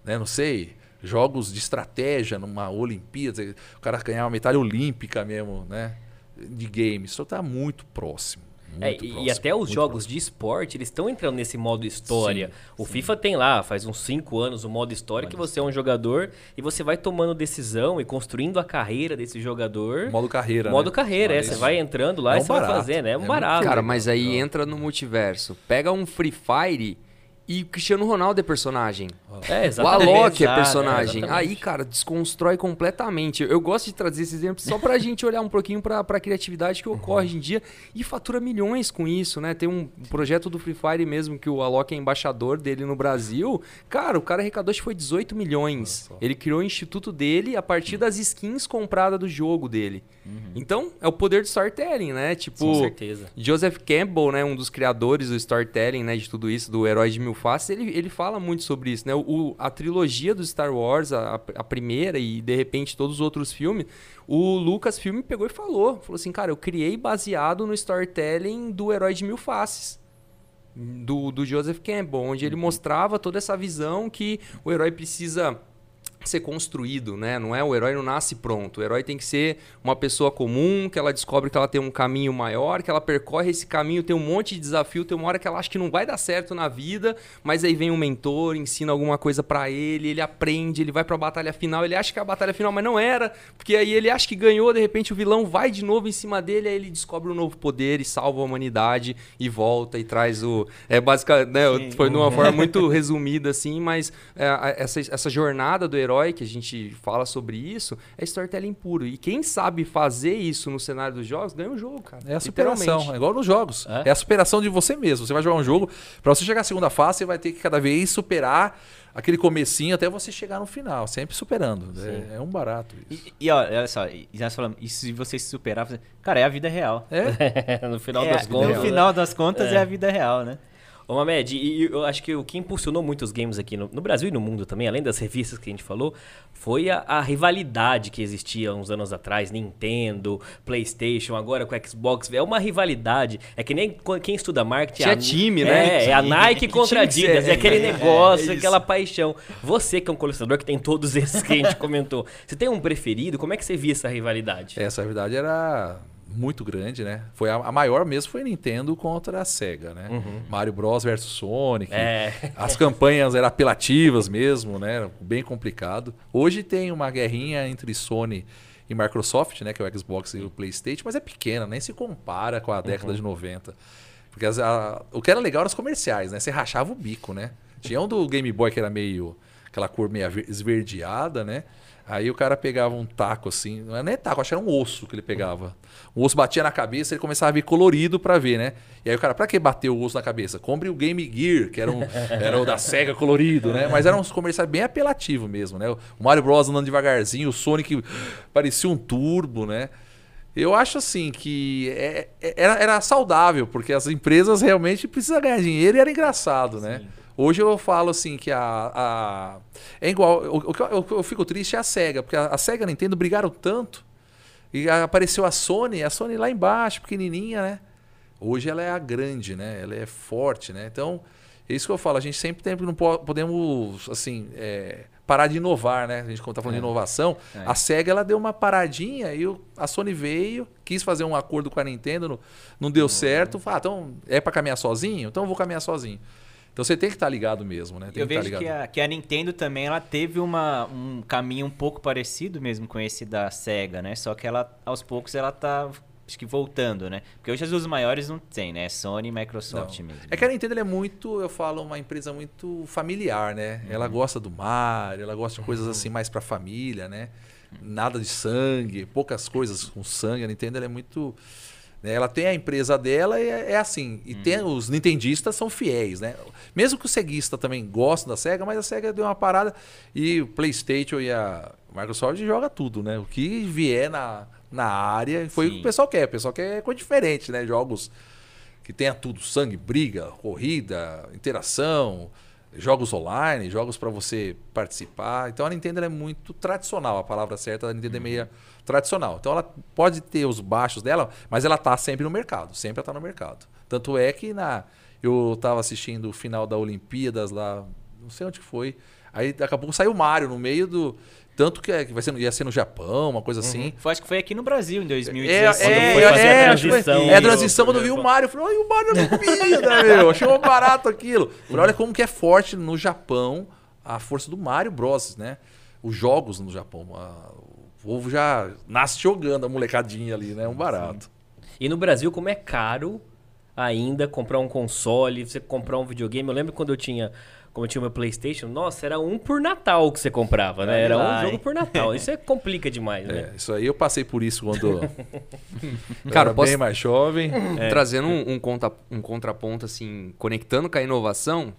né? Não sei, jogos de estratégia numa Olimpíada, o cara ganhar uma medalha olímpica mesmo, né? De games, isso tá muito próximo. É, e, próximo, até os jogos próximo. de esporte, eles estão entrando nesse modo história. Sim, o FIFA tem lá, faz uns 5 anos, o modo história, que você é um jogador e você vai tomando decisão e construindo a carreira desse jogador. Modo carreira. Modo né? carreira, é. Você vai entrando lá É e um você vai barato. fazendo. É um É barato. Cara, mas aí entra no multiverso. Pega um Free Fire e o Cristiano Ronaldo é personagem. É, O exatamente. Alok é Exato, personagem. exatamente. Aí, cara, desconstrói completamente. Eu gosto de trazer esses exemplos só pra gente olhar um pouquinho pra, pra criatividade que ocorre hoje em dia e fatura milhões com isso, né? Tem um projeto do Free Fire mesmo que o Alok é embaixador dele no Brasil. Cara, o cara arrecadou acho que foi 18 milhões. Ele criou o instituto dele a partir das skins compradas do jogo dele. Então, é o poder do storytelling, né? Tipo, Com certeza. Joseph Campbell, né, um dos criadores do storytelling, né, de tudo isso, do Herói de Mil Faces, ele, ele fala muito sobre isso, né? O, a trilogia do Star Wars, a, a primeira e de repente todos os outros filmes, o Lucasfilm pegou e falou, falou assim, cara, eu criei baseado no storytelling do Herói de Mil Faces. Do, do Joseph Campbell, onde ele mostrava toda essa visão que o herói precisa ser construído, né? Não é o herói não nasce pronto. O herói tem que ser uma pessoa comum, que ela descobre que ela tem um caminho maior, que ela percorre esse caminho, tem um monte de desafio, tem uma hora que ela acha que não vai dar certo na vida, mas aí vem um mentor, ensina alguma coisa pra ele, ele aprende, ele vai pra batalha final, ele acha que é a batalha final, mas não era, porque aí ele acha que ganhou, de repente o vilão vai de novo em cima dele, aí ele descobre um novo poder e salva a humanidade e volta e traz o é basicamente, né, foi de uma forma muito resumida assim, mas é, a- essa, essa jornada do herói que a gente fala sobre isso é storytelling puro. E quem sabe fazer isso no cenário dos jogos ganha o jogo, cara. É a superação, é igual nos jogos. É? É? a superação de você mesmo. Você vai jogar um jogo, pra você chegar à segunda fase, você vai ter que cada vez superar aquele comecinho até você chegar no final, sempre superando. É, é um barato isso. E, e olha só, e nós falamos, e se você se superar, cara, é a vida real. É, no final É, das no contas. final das contas é. a vida real, né? Ô, Mamed, e e eu acho que o que impulsionou muitos games aqui no, no Brasil e no mundo também, além das revistas que a gente falou, foi a, a rivalidade que existia uns anos atrás, Nintendo, PlayStation, agora com Xbox. É uma rivalidade. É que nem qu- quem estuda marketing. Tinha a- time, né? É, é a Nike contra a Adidas. É aquele É, negócio, é aquela paixão. Você que é um colecionador que tem todos esses que a gente comentou, você tem um preferido? Como é que você via essa rivalidade? essa verdade era muito grande, né? Foi a, a maior mesmo foi Nintendo contra a Sega, né? Mario Bros versus Sonic. É. As campanhas eram apelativas mesmo, né? Bem complicado. Hoje tem uma guerrinha entre Sony e Microsoft, né? Que é o Xbox e o PlayStation, mas é pequena, nem se compara com a década de 90. Porque as- a- o que era legal eram os comerciais, né? Você rachava o bico, né? Tinha um do Game Boy que era meio. aquela cor meio esverdeada, né? Aí o cara pegava um taco assim, não era nem taco, acho que era um osso que ele pegava. O osso batia na cabeça e ele começava a ver colorido pra ver, né? E aí o cara, pra que bater o osso na cabeça? Compre o Game Gear, que era, um, era o da SEGA colorido, né? Mas eram uns comerciais bem apelativos mesmo, né? O Mario Bros andando devagarzinho, o Sonic parecia um turbo, né? Eu acho assim que é- é- era, era saudável, porque as empresas realmente precisam ganhar dinheiro e era engraçado, né? Hoje eu falo assim que a. a- é igual. O, que eu, que eu fico triste é a SEGA, porque a, a SEGA e a Nintendo brigaram tanto. E apareceu a Sony, a Sony lá embaixo, pequenininha, né? Hoje ela é a grande, né? Ela é forte, né? Então, é isso que eu falo. A gente sempre tem, não po- podemos, assim, é, parar de inovar, né? A gente, quando tá falando de inovação, É. a SEGA, ela deu uma paradinha e o- a Sony veio, quis fazer um acordo com a Nintendo, não, não deu certo. Falou, ah, então é para caminhar sozinho? Então eu vou caminhar sozinho. Então você tem que estar ligado mesmo, né? Tem Eu que estar vejo que a, que a Nintendo também ela teve uma, um caminho um pouco parecido mesmo com esse da SEGA, né? Só que ela, aos poucos, ela tá, acho que voltando, né? Porque hoje as duas maiores não tem, né? Sony e Microsoft Não. mesmo. É que a Nintendo é muito, eu falo, uma empresa muito familiar, né? Uhum. Ela gosta do Mario, ela gosta de coisas assim mais pra família, né? Nada de sangue, poucas coisas com sangue. A Nintendo é muito. Né? Ela tem a empresa dela e é, é assim. E tem, Uhum. os nintendistas são fiéis, né? Mesmo que o ceguista também goste da SEGA, mas a SEGA deu uma parada e o PlayStation e a Microsoft joga tudo, né? O que vier na, na área foi o que Sim. o pessoal quer. O pessoal quer coisa diferente, né? Jogos que tenha tudo, sangue, briga, corrida, interação, jogos online, jogos para você participar. Então a Nintendo é muito tradicional, a palavra certa, a Nintendo é meio tradicional. Então ela pode ter os baixos dela, mas ela tá sempre no mercado, sempre ela tá no mercado. Tanto é que na eu tava assistindo o final da Olimpíadas lá, não sei onde que foi. Aí daqui a pouco saiu o Mario no meio do tanto que, é- que vai ser, ia ser no Japão, uma coisa assim. Foi, acho que foi aqui no Brasil em É, 2016. é, foi fazer a é, que foi- transição é a transição quando eu vi o Mario. Eu falei, o Mario é comida, meu. Achei um barato aquilo. Falei, olha como que é forte no Japão a força do Mario Bros, né? Os jogos no Japão. a- o povo já nasce jogando a molecadinha ali, né? É um barato. E no Brasil, como é caro ainda comprar um console, você comprar um videogame. Eu lembro quando eu tinha, como eu tinha meu PlayStation, nossa, era um por Natal que você comprava, né? Olha Era um jogo por Natal. Isso é complica demais, né? É, isso aí eu passei por isso quando eu Cara, era posso- bem mais jovem. Trazendo um, um, conta- um contraponto, assim, conectando com a inovação,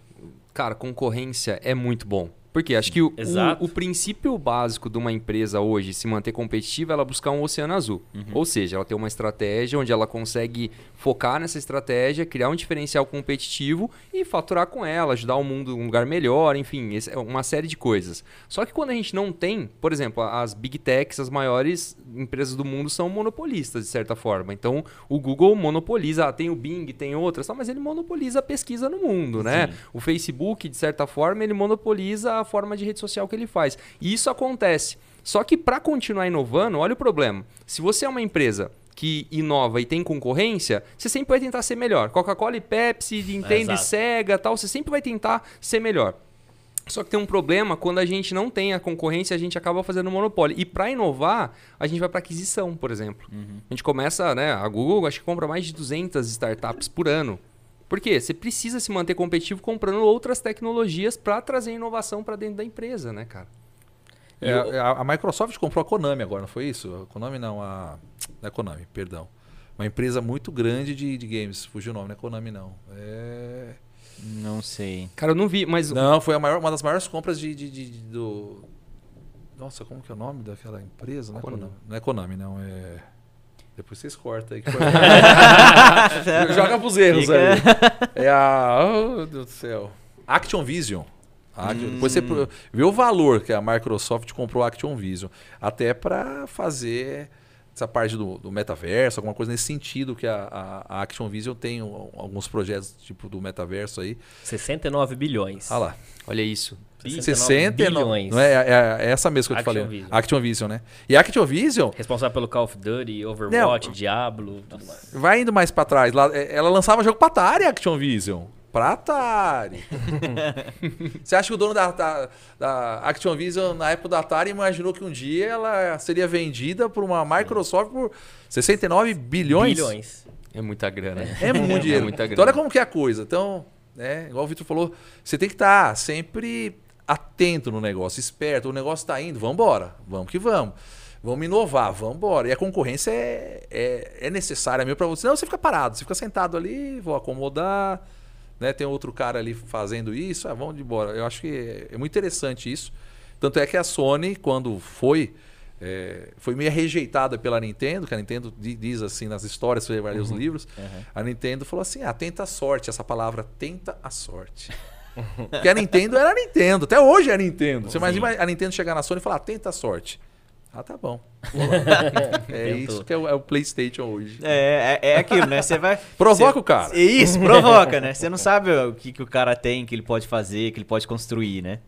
cara, concorrência é muito bom. Porque acho que o, o, o princípio básico de uma empresa hoje se manter competitiva é ela buscar um oceano azul. Ou seja, ela tem uma estratégia onde ela consegue focar nessa estratégia, criar um diferencial competitivo e faturar com ela, ajudar o mundo a um lugar melhor, enfim, uma série de coisas. Só que quando a gente não tem, por exemplo, as big techs, as maiores empresas do mundo são monopolistas, de certa forma. Então, o Google monopoliza, ah, tem o Bing, tem outras, mas ele monopoliza a pesquisa no mundo, né? O Facebook, de certa forma, ele monopoliza a forma de rede social que ele faz. E isso acontece. Só que para continuar inovando, olha o problema. Se você é uma empresa que inova e tem concorrência, você sempre vai tentar ser melhor. Coca-Cola e Pepsi, Nintendo e Exato. Sega, tal, você sempre vai tentar ser melhor. Só que tem um problema quando a gente não tem a concorrência, a gente acaba fazendo monopólio. E para inovar, a gente vai para aquisição, por exemplo. A gente começa, né, a Google acho que compra mais de 200 startups por ano. Por quê? Você precisa se manter competitivo comprando outras tecnologias para trazer inovação para dentro da empresa, né, cara? É, a, a Microsoft comprou a Konami agora, não foi isso? A Konami não, a. Não é Konami, perdão. Uma empresa muito grande de, de games. Fugiu o nome, não é Konami, não. É... Não sei. Cara, eu não vi, mas Não, foi a maior, uma das maiores compras de, de- de- de- do. Nossa, como que é o nome daquela empresa? Não é Konami. Konami, não, é, Konami, não é. Depois vocês cortam aí. que foi- Joga pros erros Fica- aí. É a. Oh, meu Deus do céu. Action Vision. Action- Depois você vê o valor que a Microsoft comprou a Action Vision. Até para fazer essa parte do, do metaverso, alguma coisa nesse sentido que a, a, a Action Vision tem um- alguns projetos tipo do metaverso aí. 69 bilhões. Ah lá. olha isso. 69 bilhões. Não é, é, é essa mesmo que eu te Action falei. Vision. Action Vision, né? E a Action Vision Responsável pelo Call of Duty, Overwatch, Diablo, tudo mais. vai indo mais pra trás. Lá, é, ela lançava jogo pra Atari, Action Vision. Pra Atari. Você acha que o dono da, da, da Action Vision, na época da Atari, imaginou que um dia ela seria vendida por uma Microsoft por 69 bilhões? Bilhões. É muita grana. É muito dinheiro. muita então grana. olha como que é a coisa. Então, né, igual o Vitor falou, você tem que estar sempre atento no negócio, esperto. O negócio está indo, vamos embora, vamos que vamos. Vamos inovar, vamos embora. E a concorrência é, é, é necessária mesmo para você. Senão você fica parado, você fica sentado ali, vou acomodar. Né? Tem outro cara ali fazendo isso, ah, vamos embora. Eu acho que é, é muito interessante isso. Tanto é que a Sony, quando foi é, foi meio rejeitada pela Nintendo, que a Nintendo diz assim nas histórias, você vai ler os uhum. livros, uhum. a Nintendo falou assim, ah, tenta a sorte, essa palavra, tenta a sorte. Porque a Nintendo era a Nintendo, até hoje é a Nintendo. Você imagina a Nintendo chegar na Sony e falar, ah, tenta a sorte. Ah, tá bom. é isso que é o, é o, PlayStation hoje. É, é, é aquilo, né? Você vai. Provoca cê, o cara. Isso, provoca, né? Você não sabe o que, que o cara tem, que ele pode fazer, que ele pode construir, né?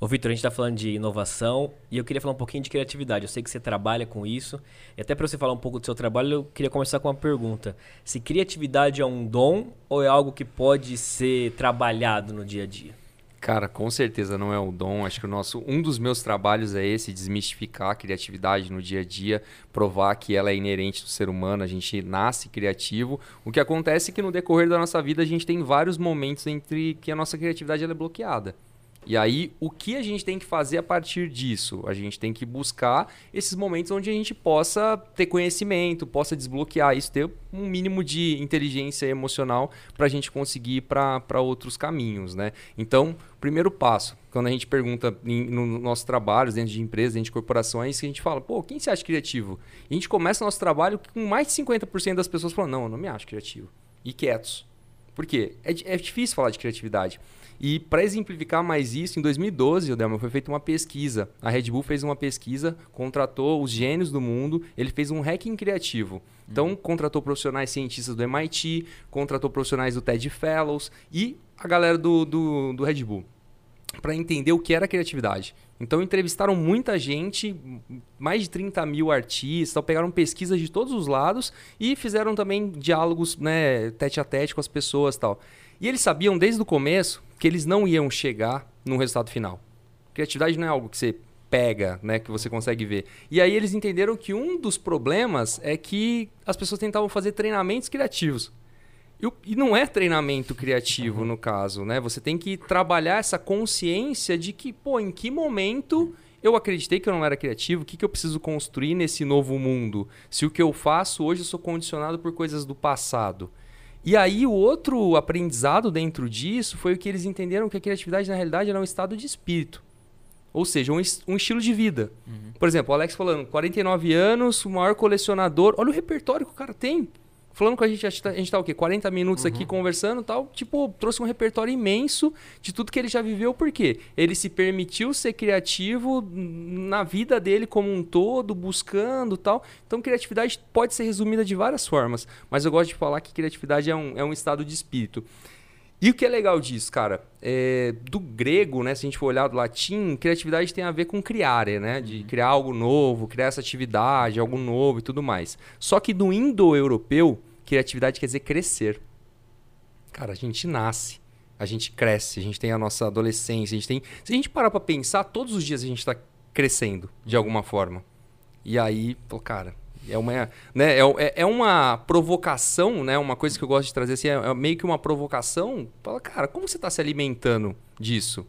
Ô, Vitor, a gente está falando de inovação e eu queria falar um pouquinho de criatividade. Eu sei que você trabalha com isso. E até para você falar um pouco do seu trabalho, eu queria começar com uma pergunta. Se criatividade é um dom ou é algo que pode ser trabalhado no dia a dia? Cara, com certeza não é um dom. Acho que o nosso, um dos meus trabalhos é esse, desmistificar a criatividade no dia a dia, provar que ela é inerente do ser humano, a gente nasce criativo. O que acontece é que no decorrer da nossa vida a gente tem vários momentos entre que a nossa criatividade é bloqueada. E aí, o que a gente tem que fazer a partir disso? A gente tem que buscar esses momentos onde a gente possa ter conhecimento, possa desbloquear isso, ter um mínimo de inteligência emocional para a gente conseguir ir para outros caminhos, né? Então, primeiro passo, quando a gente pergunta em, no nosso trabalho, dentro de empresas, dentro de corporações, que a gente fala, pô, quem se acha criativo? E a gente começa o nosso trabalho com mais de 50% das pessoas falando, não, eu não me acho criativo. E quietos. Por quê? É, é difícil falar de criatividade. E para exemplificar mais isso, em 2012, o Delma, foi feita uma pesquisa. A Red Bull fez uma pesquisa, contratou os gênios do mundo, ele fez um hacking criativo. Então, uhum. contratou profissionais cientistas do MIT, contratou profissionais do TED Fellows e a galera do, do, do Red Bull para entender o que era criatividade. Então entrevistaram muita gente, mais de 30 mil artistas, pegaram pesquisas de todos os lados e fizeram também diálogos né, tete a tete com as pessoas tal. E eles sabiam desde o começo que eles não iam chegar no resultado final. Criatividade não é algo que você pega, né, que você consegue ver. E aí eles entenderam que um dos problemas é que as pessoas tentavam fazer treinamentos criativos. E não é treinamento criativo uhum. no caso, né? Você tem que trabalhar essa consciência de que, pô, em que momento eu acreditei que eu não era criativo, o que, que eu preciso construir nesse novo mundo? Se o que eu faço hoje eu sou condicionado por coisas do passado. E aí o outro aprendizado dentro disso foi o que eles entenderam que a criatividade na realidade era um estado de espírito. Ou seja, um, um estilo de vida. Uhum. Por exemplo, o Alex falando, 49 anos, o maior colecionador. Olha o repertório que o cara tem falando com a gente, a gente tá, a gente tá o quê? 40 minutos uhum. aqui conversando e tal. Tipo, trouxe um repertório imenso de tudo que ele já viveu, por quê? Ele se permitiu ser criativo na vida dele como um todo, buscando tal. Então, criatividade pode ser resumida de várias formas, mas eu gosto de falar que criatividade é um, é um estado de espírito. E o que é legal disso, cara? É, do grego, né? Se a gente for olhar do latim, criatividade tem a ver com criar, né? De uhum. criar algo novo, criar essa atividade, algo novo e tudo mais. Só que do indo-europeu, criatividade quer dizer crescer. Cara, a gente nasce, a gente cresce, a gente tem a nossa adolescência, a gente tem. Se a gente parar pra pensar, todos os dias a gente tá crescendo de alguma forma. E aí, pô, cara, é uma, né, é, é, é, uma provocação, né? Uma coisa que eu gosto de trazer assim, é, é meio que uma provocação. Fala, cara, como você está se alimentando disso?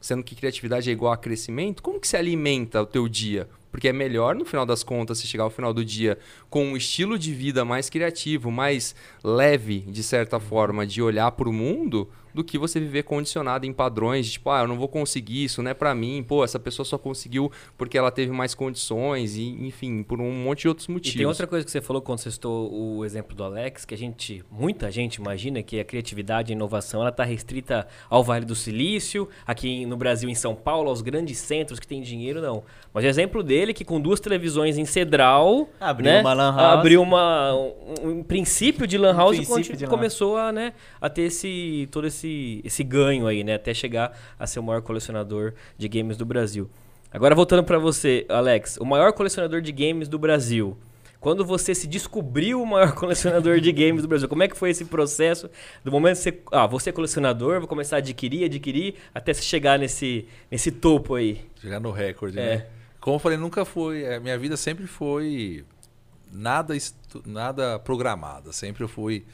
Sendo que criatividade é igual a crescimento, como que se alimenta o teu dia? Porque é melhor, no final das contas, você chegar ao final do dia com um estilo de vida mais criativo, mais leve, de certa forma, de olhar para o mundo, do que você viver condicionado em padrões de tipo, ah, eu não vou conseguir, isso não é para mim, pô, essa pessoa só conseguiu porque ela teve mais condições, e enfim, por um monte de outros motivos. E tem outra coisa que você falou quando você citou o exemplo do Alex, que a gente, muita gente imagina que a criatividade e a inovação ela está restrita ao Vale do Silício, aqui no Brasil, em São Paulo, aos grandes centros que têm dinheiro, não. Mas o exemplo dele é que com duas televisões em Cedral, abriu né, uma lan house. abriu uma, um, um princípio de lan house um e começou a, né, a ter esse, todo esse esse, esse ganho aí, né? Até chegar a ser o maior colecionador de games do Brasil. Agora voltando para você, Alex, o maior colecionador de games do Brasil. Quando você se descobriu o maior colecionador de games do Brasil, como é que foi esse processo do momento que você, ah, você é colecionador, vou começar a adquirir, adquirir, até se chegar nesse, nesse topo aí? Chegar no recorde, é. né? Como eu falei, nunca foi, a é, minha vida sempre foi nada nada programada, sempre eu fui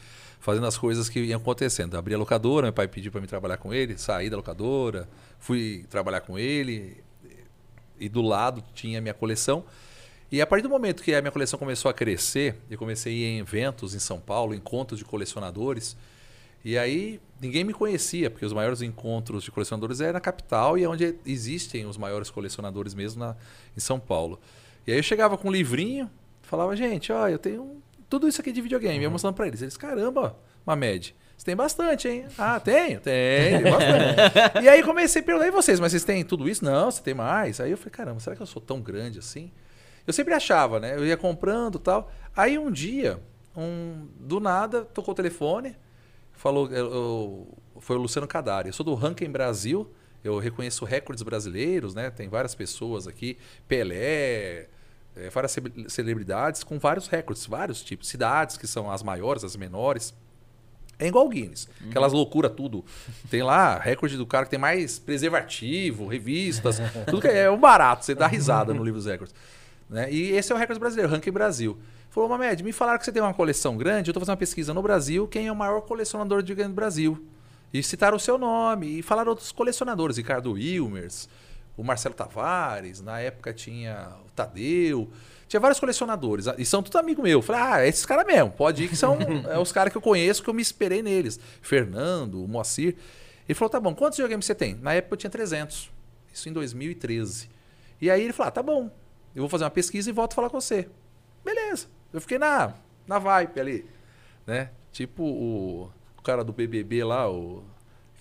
fazendo as coisas que iam acontecendo. Abri a locadora, meu pai pediu para me trabalhar com ele, saí da locadora, fui trabalhar com ele e do lado tinha a minha coleção. E a partir do momento que a minha coleção começou a crescer, eu comecei a ir em eventos em São Paulo, encontros de colecionadores. E aí ninguém me conhecia, porque os maiores encontros de colecionadores é na capital e é onde existem os maiores colecionadores mesmo na, em São Paulo. E aí eu chegava com um livrinho, falava, gente, ó, eu tenho tudo isso aqui de videogame, uhum. ia mostrando pra eles. Eles, caramba, Mamed, você tem bastante, hein? Ah, tenho, tenho, bastante. e aí comecei a perguntar, e vocês, mas vocês têm tudo isso? Não, você tem mais. Aí eu falei, caramba, será que eu sou tão grande assim? Eu sempre achava, né? Eu ia comprando tal. Aí um dia, um, do nada, tocou o telefone, falou, eu, eu, foi o Luciano Cadari. Eu sou do Ranking Brasil, eu reconheço recordes brasileiros, né? Tem várias pessoas aqui, Pelé, é, várias celebridades com vários recordes, vários tipos, cidades que são as maiores, as menores. É igual o Guinness. Uhum. Aquelas loucuras tudo. Tem lá recorde do cara que tem mais preservativo, revistas, tudo que é um barato, você dá risada no livro dos recordes. Né? E esse é o recorde brasileiro, Ranking Brasil. Falou, Mamed, me falaram que você tem uma coleção grande, eu estou fazendo uma pesquisa no Brasil, quem é o maior colecionador de videogame do Brasil? E citaram o seu nome, e falaram outros colecionadores, Ricardo Wilmers, o Marcelo Tavares, na época tinha o Tadeu, tinha vários colecionadores, e são tudo amigo meu. Falei, ah, esses caras mesmo, pode ir, que são é, os caras que eu conheço, que eu me esperei neles. Fernando, o Moacir. Ele falou, tá bom, quantos videogames você tem? Na época eu tinha 300, isso em 2013. E aí ele falou, ah, tá bom, eu vou fazer uma pesquisa e volto a falar com você. Beleza. Eu fiquei na, na vibe ali, né? Tipo o, o cara do BBB lá, o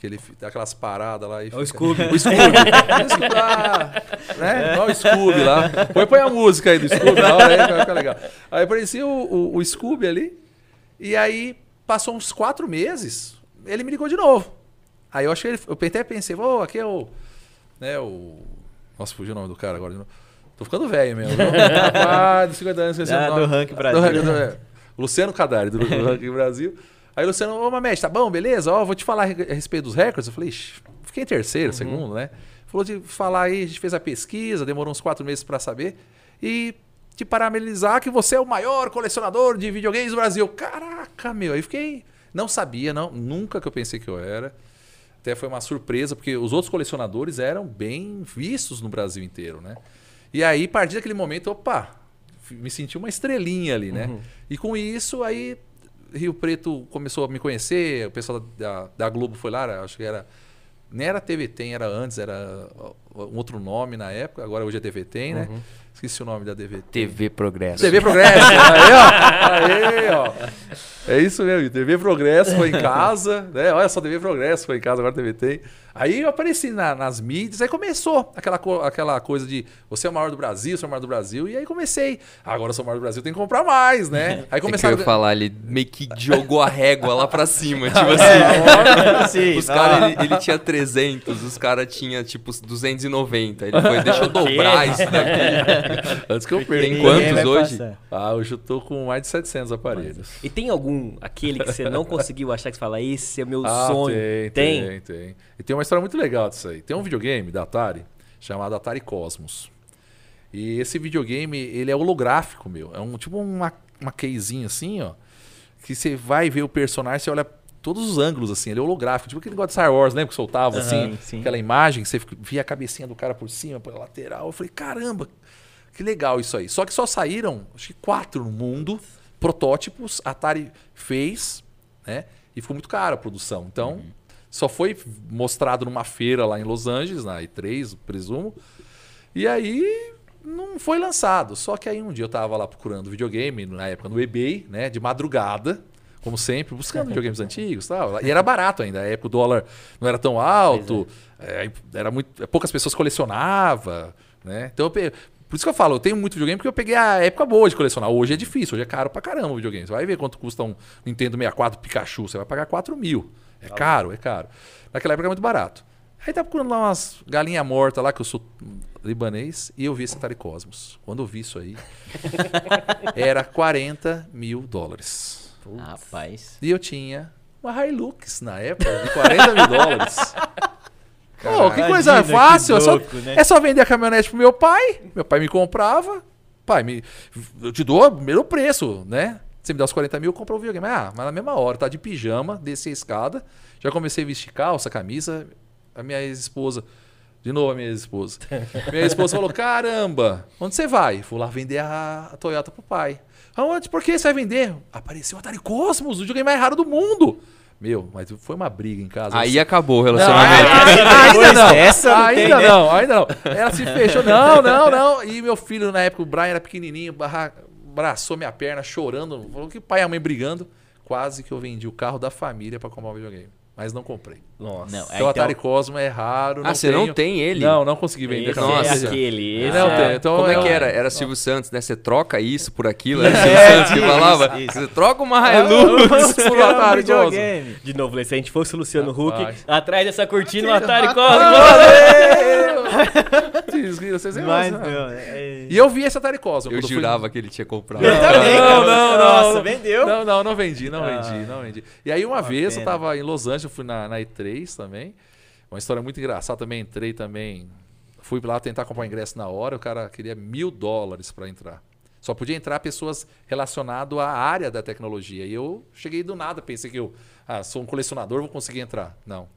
que ele dá aquelas paradas lá. E é o Scooby. O Scooby. o Scooby lá, né? Olha o Scooby lá. Põe, põe a música aí do Scooby na hora, aí vai ficar legal. Aí aparecia o, o, o Scooby ali. E aí, passou uns quatro meses, ele me ligou de novo. Aí eu achei, eu até pensei, ô, oh, aqui é o. Né, o. Nossa, fugiu o nome do cara agora de novo. Tô ficando velho mesmo. Ah, de 50 anos, esqueci ah, o nome. Do Rank Brasil. Do, do, é. Luciano Cadari, do, do Rank Brasil. Aí o Luciano, ô Mamete, tá bom, beleza? Ó, vou te falar a respeito dos recordes. Eu falei, fiquei em terceiro, uhum. segundo, né? Falou de falar aí, a gente fez a pesquisa, demorou uns quatro meses para saber. E te parabenizar que você é o maior colecionador de videogames do Brasil. Caraca, meu. Aí fiquei. Não sabia, não, nunca que eu pensei que eu era. Até foi uma surpresa, porque os outros colecionadores eram bem vistos no Brasil inteiro, né? E aí, a partir daquele momento, opa, me senti uma estrelinha ali, né? Uhum. E com isso, aí Rio Preto começou a me conhecer, o pessoal da, da Globo foi lá, acho que era. Nem era TV Tem, era antes, era um outro nome na época, agora hoje é TV Tem, né? Uhum. Esqueci o nome da DVT. TV Progresso. TV Progresso. aí, ó. Aí, ó. É isso mesmo. TV Progresso foi em casa, né? Olha só, TV Progresso foi em casa, agora TV tem. Aí eu apareci na, nas mídias, aí começou aquela, aquela coisa de você é o maior do Brasil, você é o maior do Brasil. E aí comecei. Agora eu sou o maior do Brasil, tem que comprar mais, né? Aí começaram. É que eu ia falar, ele meio que jogou a régua lá pra cima. tipo assim. É, sim, os caras, ele, ele, tinha 300, os caras tinham tipo 290. Ele foi, deixa eu dobrar isso daqui. Antes que eu perca. Tem quantos hoje? Passar. Ah, hoje eu tô com mais de 700 aparelhos. E tem algum, aquele que você não conseguiu achar que você fala, esse é meu ah, sonho? Tem, tem, tem, tem. E tem uma história muito legal disso aí. Tem um videogame da Atari chamado Atari Cosmos. E esse videogame, ele é holográfico, meu. É um tipo uma, uma casezinha assim, ó. Que você vai ver o personagem, você olha todos os ângulos, assim, ele é holográfico. Tipo aquele negócio de Star Wars, lembra que soltava, uhum, assim, sim. aquela imagem, você via a cabecinha do cara por cima, pela lateral. Eu falei, caramba, que legal isso aí. Só que só saíram, acho que quatro no mundo, protótipos. A Atari fez, né? E ficou muito caro a produção. Então, uhum. só foi mostrado numa feira lá em Los Angeles, na E3, presumo. E aí não foi lançado. Só que aí um dia eu tava lá procurando videogame, na época no eBay, né? De madrugada como sempre, buscando videogames antigos tal. E era barato ainda. A época o dólar não era tão alto, é. É, era muito, poucas pessoas colecionavam. Né? Então eu, por isso que eu falo, eu tenho muito videogame porque eu peguei a época boa de colecionar. Hoje é difícil, hoje é caro pra caramba o videogame. Você vai ver quanto custa um Nintendo 64 Pikachu, você vai pagar 4 mil. É tá caro, é caro. Naquela época é muito barato. Aí tá procurando lá umas galinhas mortas lá, que eu sou libanês, e eu vi esse Atari Cosmos. Quando eu vi isso aí, era 40 mil dólares. Rapaz. E eu tinha uma Hilux na época de 40 mil dólares. Pô, que coisa fácil. Que louco, é, só, né? é só vender a caminhonete pro meu pai. Meu pai me comprava. Pai, me, eu te dou o primeiro preço, né? Você me dá os 40 mil, eu compro o videogame. Ah, mas na mesma hora, tá de pijama, desci a escada, já comecei a vestir calça, camisa. A minha ex-esposa, de novo a minha ex-esposa. Minha esposa falou: caramba, onde você vai? Fui lá vender a, a Toyota pro pai. Aonde? Por que você vai vender? Apareceu o Atari Cosmos, o videogame mais raro do mundo. Meu, mas foi uma briga em casa. Aí acabou o Não, relacionamento. ainda, não. dessa, não tem, ainda né? não, ainda não. Ela se fechou. Não, não, não. E meu filho, na época, o Brian era pequenininho, abraçou minha perna, chorando. Falou que o pai e a mãe brigando. Quase que eu vendi o carro da família pra comprar um videogame. Mas não comprei. Nossa. Não, é, Então o Atari Cosmo é raro. Ah, você tenho. não tem ele? Não, não consegui vender. Esse Nossa. é aquele. Esse Não é... tem. Então, Como é eu- que era? Era Silvio Santos, né? Você troca isso por aquilo. Era É, Silvio Santos que isso, falava. isso. Você troca uma Hilux. por um Atari Cosmo. De novo, se a gente fosse o Luciano Huck, atrás dessa cortina, o Atari Cosmos. Vocês viram, vocês Mas, não, é- E eu vi esse Atari Cosmo. Eu quando fui- jurava que ele tinha comprado. Eu também, Não, não, não, Nossa, não. vendeu. Não, não, não vendi, não Ah. vendi, não vendi. E aí uma vez eu pena. tava em Los Angeles, eu fui na, na E3 também. Uma história muito engraçada também, entrei também. Fui lá tentar comprar o ingresso na hora, o cara queria mil dólares para entrar. Só podia entrar pessoas relacionadas à área da tecnologia. E eu cheguei do nada, pensei que eu ah, sou um colecionador, vou conseguir entrar. Não.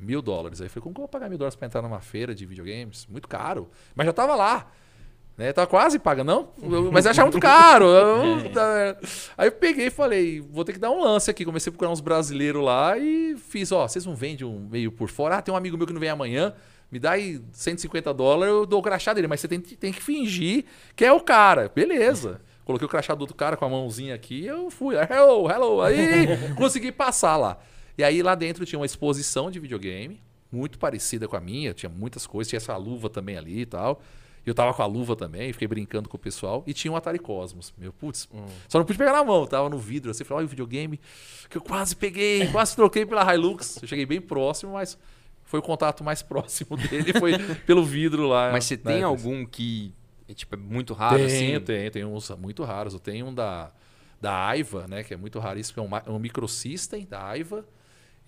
Mil dólares. Aí eu falei, como que eu vou pagar mil dólares para entrar numa feira de videogames? Muito caro. Mas já tava lá. Né? Tava quase paga, não? Eu- Mas eu achava muito caro. Eu- tá- Aí eu peguei e falei, vou ter que dar um lance aqui. Comecei a procurar uns brasileiros lá e fiz, ó, vocês não vendem um meio por fora? Ah, tem um amigo meu que não vem amanhã. Me dá aí 150 dólares, eu dou o crachá dele. Mas você tem, tem que fingir que é o cara. Beleza. Coloquei o crachá do outro cara com a mãozinha aqui e eu fui. Hello, hello. Aí consegui passar lá. E aí lá dentro tinha uma exposição de videogame, muito parecida com a minha. Tinha muitas coisas, tinha essa luva também ali e tal. Eu tava com a luva também, fiquei brincando com o pessoal. E tinha um Atari Cosmos. Meu, putz, só não pude pegar na mão, tava no vidro. Assim, falei, olha o videogame que eu quase peguei, quase troquei pela Hilux. Eu cheguei bem próximo, mas foi o contato mais próximo dele, foi pelo vidro lá. Mas você né? tem algum que é, tipo, é muito raro, Tem, assim? tem, tem uns muito raros. Eu tenho um da, da Aiva, né? Que é muito raríssimo, é um, é um microsystem da Aiva.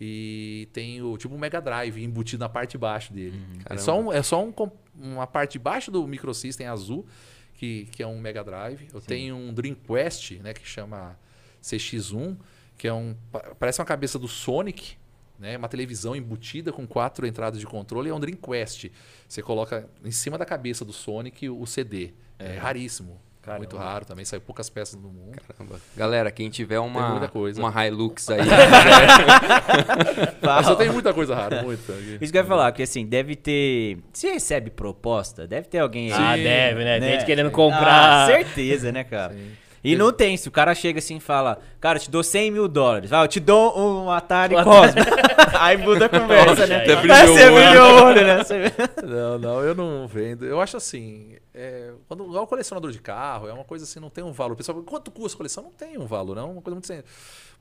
E tem o tipo um Mega Drive embutido na parte de baixo dele. é caramba. só, um, é só um uma parte de baixo do microsystem azul, que, que é um Mega Drive. Eu tenho um Dreamcast, né? Que chama CX1, que é um. pa- Parece uma cabeça do Sonic, né? Uma televisão embutida com quatro entradas de controle. É um Dreamcast. Você coloca em cima da cabeça do Sonic o CD. É, raríssimo. Caramba. Muito raro também. Saiu poucas peças no mundo. Caramba. Galera, quem tiver Tem uma, muita coisa. uma Hilux aí, Mas eu tenho muita coisa rara, muita. Isso que eu ia falar, que assim, deve ter. Se recebe proposta, deve ter alguém Ah, aí. deve, né? né? Gente querendo Ah, comprar. certeza, né, cara? E não tem, se o cara chega assim e fala, cara, eu te dou 100 mil dólares, vai, eu te dou um Atari Cosmo. Aí muda a conversa, né? Até brilhou Aí o você olho. brilhou o olho, né? Não, não, eu não vendo. Eu acho assim, é, quando igual colecionador de carro, é uma coisa assim, não tem um valor. O pessoal, quanto custa a coleção? Não tem um valor, não. É uma coisa muito,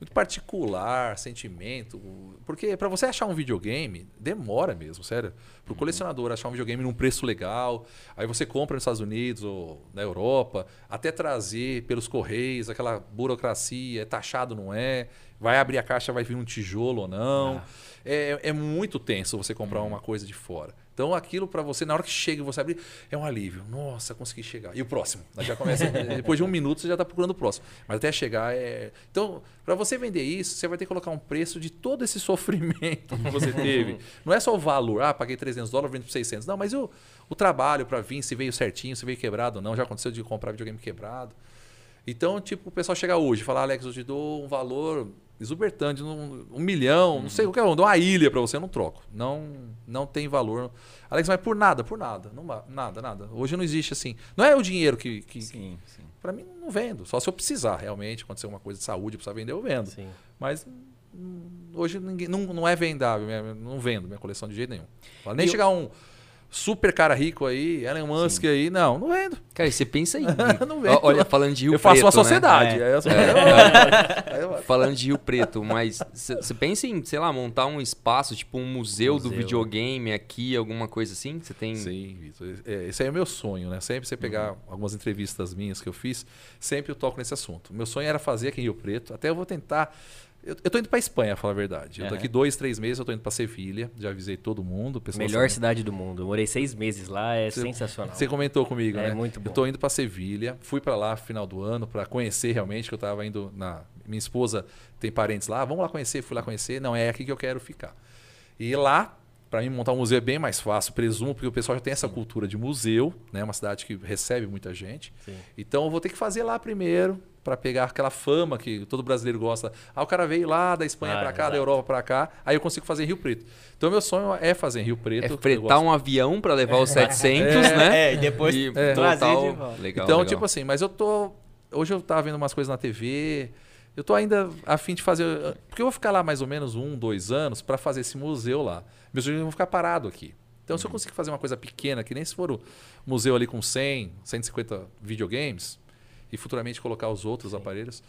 muito particular, sentimento. Porque para você achar um videogame, demora mesmo, sério. Para o colecionador achar um videogame num preço legal, aí você compra nos Estados Unidos ou na Europa, até trazer pelos correios, aquela burocracia, é taxado, não é? Vai abrir a caixa, vai vir um tijolo ou não. É, é muito tenso você comprar uma coisa de fora. Então aquilo para você, na hora que chega e você abrir, é um alívio. Nossa, consegui chegar. E o próximo? Já começa, depois de um minuto você já está procurando o próximo. Mas até chegar é. Então, para você vender isso, você vai ter que colocar um preço de todo esse sofrimento que você teve. Não é só o valor, ah, paguei 300 dólares, vendo por 600. Não, mas o, o trabalho para vir, se veio certinho, se veio quebrado ou não. Já aconteceu de comprar videogame quebrado. Então, tipo, o pessoal chega hoje e fala, Alex, eu te dou um valor exuberante, um, um milhão, não sei o que, eu dou uma ilha para você, eu não troco. Não, não tem valor. Alex, mas por nada, por nada. Não, nada, nada. Hoje não existe assim. Não é o dinheiro que. que Sim, sim. para mim, não vendo. Só se eu precisar, realmente, acontecer alguma coisa de saúde, precisar vender, eu vendo. Sim. Mas hum, hoje ninguém, não, não é vendável, não vendo minha coleção de jeito nenhum. Nem E eu- chegar um super cara rico aí, Elon Musk aí, não, não vendo. cara, e você pensa aí. Não vendo. Olha, falando de Rio eu faço Preto, uma né? sociedade. É. Aí eu sou- aí eu- Falando de Rio Preto, mas você pensa em, sei lá, montar um espaço, tipo um museu, do Museu. videogame aqui, alguma coisa assim? Você tem. Sim, Vitor. É, esse aí é o meu sonho, né? Sempre você pegar algumas entrevistas minhas que eu fiz, sempre eu toco nesse assunto. Meu sonho era fazer aqui em Rio Preto. Até eu vou tentar Eu, eu tô indo pra Espanha, falar a verdade. Eu tô aqui dois, três meses, eu tô indo pra Sevilha. Já avisei todo mundo. Melhor sabe. cidade do mundo. Eu morei seis meses lá, é sensacional. Você comentou comigo, É né? muito bom. Eu tô indo pra Sevilha, fui pra lá no final do ano pra conhecer realmente, que eu tava indo na minha esposa tem parentes lá, vamos lá conhecer, fui lá conhecer, não é aqui que eu quero ficar. E lá, pra mim montar um museu é bem mais fácil, presumo, porque o pessoal já tem essa cultura de museu, né? Uma cidade que recebe muita gente. Sim. Então eu vou ter que fazer lá primeiro pra pegar aquela fama que todo brasileiro gosta. Ah, o cara veio lá da Espanha Ah, pra cá, exato. da Europa pra cá, aí eu consigo fazer em Rio Preto. Então meu sonho é fazer em Rio Preto. É fretar um avião pra levar os 700, né? É, e depois E trazer total- de volta. Legal, então, legal. tipo assim, mas eu tô. Hoje eu tava vendo umas coisas na TV. Eu tô ainda a fim de fazer. Porque eu vou ficar lá mais ou menos um, dois anos para fazer esse museu lá. Meus filhos vão ficar parados aqui. Então, se eu conseguir fazer uma coisa pequena, que nem se for o museu ali com 100, 150 videogames, e futuramente colocar os outros aparelhos,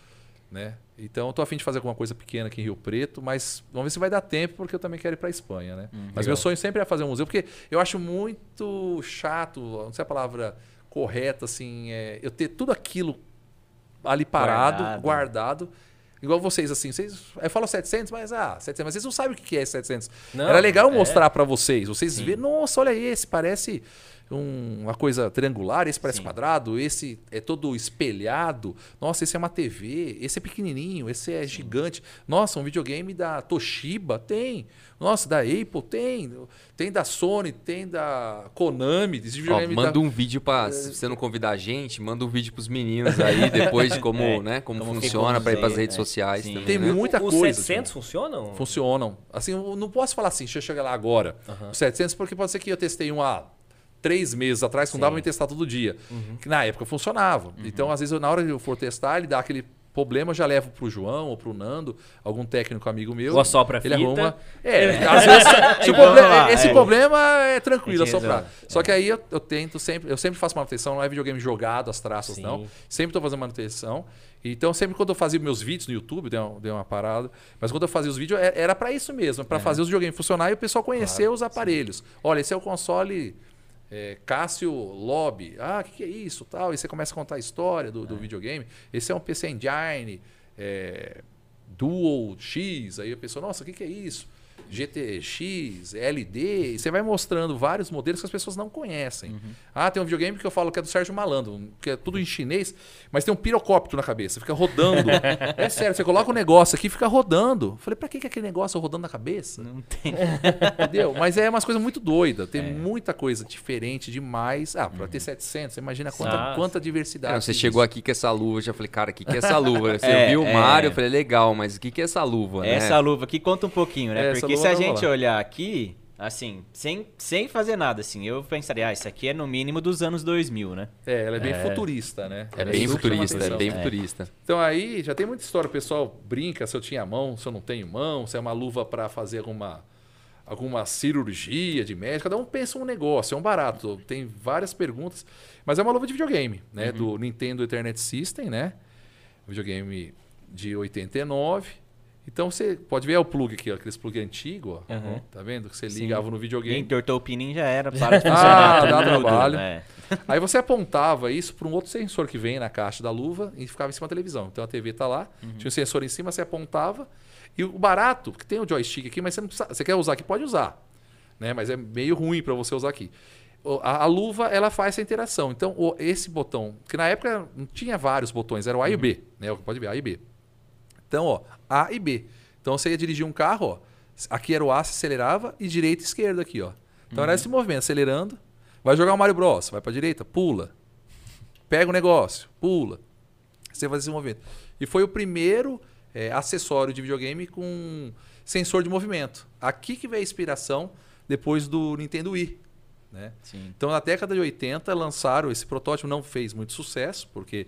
né? Então, eu tô a fim de fazer alguma coisa pequena aqui em Rio Preto, mas vamos ver se vai dar tempo, porque eu também quero ir para Espanha, né? mas meu sonho sempre é fazer um museu, porque eu acho muito chato, não sei a palavra correta, assim, é, eu ter tudo aquilo ali parado, Guardado. guardado. Igual vocês, assim, vocês. Eu falo 700, mas ah, 700, mas vocês não sabem o que é 700. Não, Era legal é. mostrar pra vocês. Vocês verem, nossa, olha esse, parece um- uma coisa triangular, esse parece quadrado, esse é todo espelhado. Nossa, esse é uma TV, esse é pequenininho, esse é gigante. Nossa, um videogame da Toshiba tem. Nossa, da Apple tem. Tem da Sony, tem da Konami, Ó, manda da... um vídeo pra. Se você não convidar a gente, manda um vídeo pros meninos aí depois de como, É, né, como, como funciona pra ir pras museu, redes é. sociais Sim. também. Tem né? muita Os coisa. 700 funcionam? funcionam. Assim, eu não posso falar assim, deixa eu chegar lá agora. Os 700, porque pode ser que eu testei um há três meses atrás, não dava pra me testar todo dia. Que na época funcionava. Então, às vezes, eu, na hora que eu for testar, ele dá aquele problema, eu já levo pro João ou pro Nando, algum técnico amigo meu. Ou assopra a ele fita. arruma. É, às vezes, se problema- lá, esse é. problema é tranquilo, assoprar. resolve. Só que aí eu, eu tento sempre, eu sempre faço manutenção, não é videogame jogado, as traças, Sim. não. Sempre estou fazendo manutenção. Então, sempre quando eu fazia meus vídeos no YouTube, deu uma, deu uma parada. Mas quando eu fazia os vídeos, é- era para isso mesmo, para fazer os videogames funcionar e o pessoal conhecer os aparelhos. Olha, esse é o console é, Cássio Lobby. Ah, o que, que é isso? Tal. E você começa a contar a história do, do videogame. Esse é um PC Engine é, Dual X. Aí a pessoa, nossa, o que, que é isso? GTX, LD, e você vai mostrando vários modelos que as pessoas não conhecem. Ah, tem um videogame que eu falo que é do Sérgio Malandro, que é tudo em chinês, mas tem um pirocóptero na cabeça, fica rodando. é sério, você coloca um negócio aqui e fica rodando. Eu falei, pra que, que é aquele negócio rodando na cabeça? Não tem. Entendeu? Mas é umas coisas muito doidas, tem muita coisa diferente demais. Ah, pra ter 700, você imagina quanta, Nossa. quanta diversidade. Cara, você existe. chegou aqui com essa luva, eu já falei, cara, o que, que é essa luva? Você É, viu o é. Mário, eu falei, legal, mas o que, que é essa luva? né? Essa luva aqui conta um pouquinho, né? É, essa Porque luva se a gente rolar. olhar aqui, assim, sem, sem fazer nada, assim, eu pensaria, ah, isso aqui é no mínimo dos anos 2000, né? É, ela é bem futurista, né? É Ela bem super chama futurista, é bem futurista. Então aí já tem muita história, o pessoal brinca se eu tinha mão, se eu não tenho mão, se é uma luva para fazer alguma alguma cirurgia de médico, cada um pensa um negócio, é um barato. Tem várias perguntas, mas é uma luva de videogame, né, do Nintendo Internet System, né? Videogame de 89. Então você pode ver é o plug aqui, ó, aqueles plug antigo, ó. Uhum. Tá vendo que você Sim. ligava no videogame. Entortou o pininho já era, para de funcionar. Ah, dá trabalho. É. Aí você apontava isso para um outro sensor que vem na caixa da luva e ficava em cima da televisão. Então a TV tá lá, tinha um sensor em cima, você apontava. E o barato, que tem o joystick aqui, mas você não precisa, você quer usar aqui, pode usar. Né? Mas é meio ruim para você usar aqui. A, a luva, ela faz essa interação. Então, o- esse botão, que na época não tinha vários botões, era o A e o B. Né? Pode ver, A e B. Então, ó, A e B. Então você ia dirigir um carro, ó. Aqui era o A, você acelerava, e direita e esquerda aqui, ó. Então era esse movimento, acelerando. Vai jogar o Mario Bros. Vai pra direita, pula. Pega o negócio, pula. Você faz esse movimento. E foi o primeiro é, acessório de videogame com sensor de movimento. Aqui que veio a inspiração depois do Nintendo Wii. Né? Sim. Então, na década de 80, lançaram esse protótipo, não fez muito sucesso, porque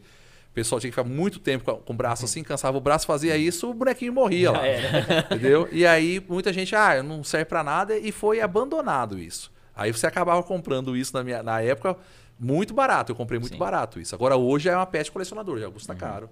o pessoal tinha que ficar muito tempo com, com o braço assim, cansava o braço, fazia isso, o bonequinho morria lá. Entendeu? E aí, muita gente, ah, não serve pra nada, e foi abandonado isso. Aí você acabava comprando isso na, minha, na época muito barato. Eu comprei muito Sim. barato isso. Agora, hoje é uma pet colecionador, já custa caro.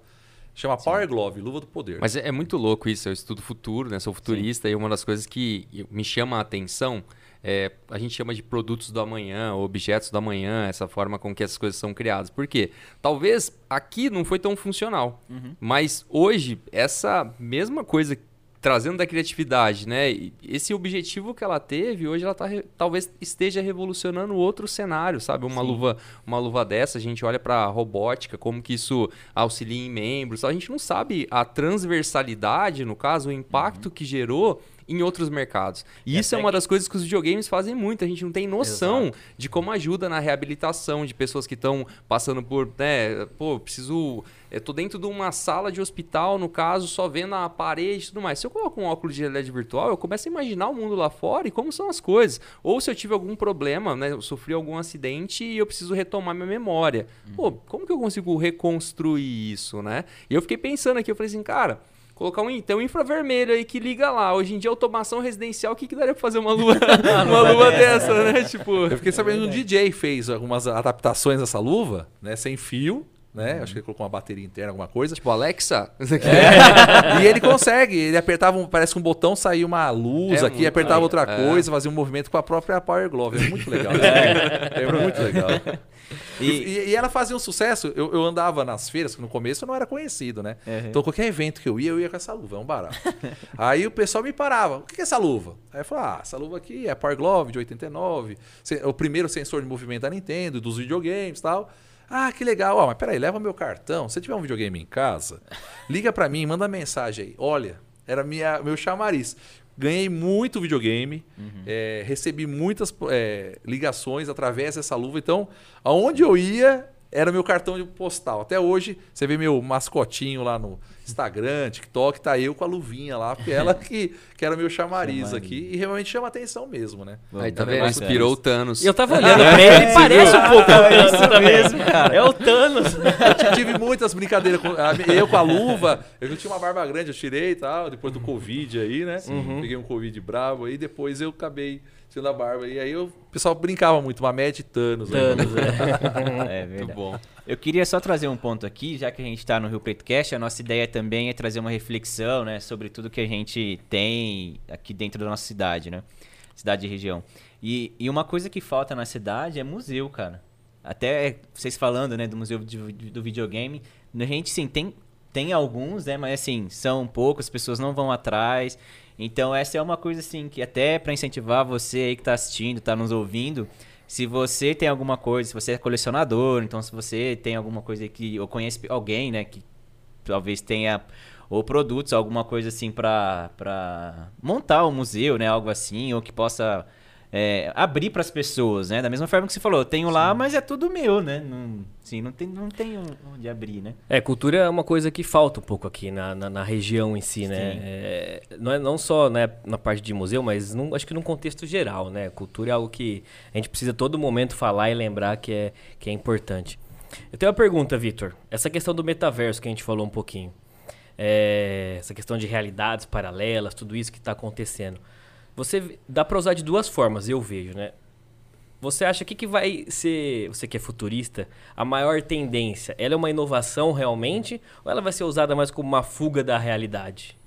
Chama Power Glove, luva do poder. Mas é, é muito louco isso, eu estudo futuro, né? Sou futurista e uma das coisas que me chama a atenção é, a gente chama de produtos do amanhã, objetos do amanhã, essa forma com que essas coisas são criadas. Por quê? Talvez aqui não foi tão funcional, mas hoje essa mesma coisa trazendo da criatividade, né? Esse objetivo que ela teve, hoje ela tá, talvez esteja revolucionando outro cenário, sabe? Uma luva, uma luva dessa, a gente olha para robótica, como que isso auxilia em membros. A gente não sabe a transversalidade, no caso, o impacto que gerou em outros mercados. E E isso é uma que- das coisas que os videogames fazem muito. A gente não tem noção de como ajuda na reabilitação de pessoas que estão passando por, né, pô, preciso, eu tô dentro de uma sala de hospital, no caso, só vendo a parede e tudo mais. Se eu coloco um óculos de realidade virtual, eu começo a imaginar o mundo lá fora e como são as coisas. Ou se eu tive algum problema, né, eu sofri algum acidente e eu preciso retomar minha memória. Pô, como que eu consigo reconstruir isso, né? E eu fiquei pensando aqui, eu falei assim, cara, Colocar um, tem um infravermelho aí que liga lá. Hoje em dia, automação residencial, o que, que daria pra fazer uma lua, uma luva dessa, né? Tipo. Eu fiquei sabendo que um DJ fez algumas adaptações dessa luva, né? Sem fio, né? Acho que ele colocou uma bateria interna, alguma coisa. Tipo, Alexa? Aqui. e ele consegue, ele apertava, um, parece que um botão, saía uma luz É aqui, muito apertava outra É. coisa, fazia um movimento com a própria Power Glove. É muito legal. É, muito legal. E, e- e ela fazia um sucesso. Eu, eu andava nas feiras, que no começo eu não era conhecido, né? Uhum. Então qualquer evento que eu ia, eu ia com essa luva, é um barato. Aí o pessoal me parava. O que é essa luva? Aí eu falava, ah, essa luva aqui é a Power Glove de 89. se- O primeiro sensor de movimento da Nintendo, dos videogames e tal. Ah, que legal. Ó, mas peraí, leva meu cartão. Se tiver um videogame em casa, liga pra mim, manda mensagem aí. Olha, era minha, meu chamariz. Ganhei muito videogame, é, recebi muitas é, ligações através dessa luva. Então, aonde eu ia, era meu cartão de postal. Até hoje, você vê meu mascotinho lá no Instagram, TikTok, tá eu com a luvinha lá, porque ela que, que era meu chamariz, aqui. E realmente chama atenção mesmo, né? Aí tá É vendo? Inspirou o Thanos. E eu tava olhando pra ele, ele parece um pouco o Thanos também. cara. É o Thanos. Eu tive muitas brincadeiras com eu com a luva. Eu já tinha uma barba grande, eu tirei e tal, depois do Covid aí, né? Peguei um Covid bravo aí, depois eu acabei tendo a barba. E aí eu- o pessoal brincava muito, uma média de Thanos. né? Thanos, é. É verdade. Muito bom. Eu queria só trazer um ponto aqui, já que a gente está no Rio Preto Cast, a nossa ideia também é trazer uma reflexão, né, sobre tudo que a gente tem aqui dentro da nossa cidade, né? Cidade e região. E, e uma coisa que falta na cidade é museu, cara. Até vocês falando, né, do museu de- do videogame, a gente sim tem tem alguns, né, mas assim, são poucas, as pessoas não vão atrás. Então essa é uma coisa assim que até para incentivar você aí que tá assistindo, tá nos ouvindo, se você tem alguma coisa, se você é colecionador, então se você tem alguma coisa que ou conhece alguém, né, que talvez tenha ou produtos, alguma coisa assim pra montar um museu, né, algo assim, ou que possa é, abrir para as pessoas, né? Da mesma forma que você falou, eu tenho lá, mas é tudo meu, né? Não, sim, não tem, não tem onde abrir, né? É, cultura é uma coisa que falta um pouco aqui na, na, na região em si, né? Sim. É, não, é, não só né, na parte de museu, mas num- acho que num contexto geral, né? Cultura é algo que a gente precisa todo momento falar e lembrar que é, que é importante. Eu tenho uma pergunta, Vitor. Essa questão do metaverso que a gente falou um pouquinho. É, essa questão de realidades paralelas, tudo isso que está acontecendo. Você dá para usar de duas formas, eu vejo, né? Você acha que, que vai ser, você que é futurista, a maior tendência? Ela é uma inovação realmente ou ela vai ser usada mais como uma fuga da realidade?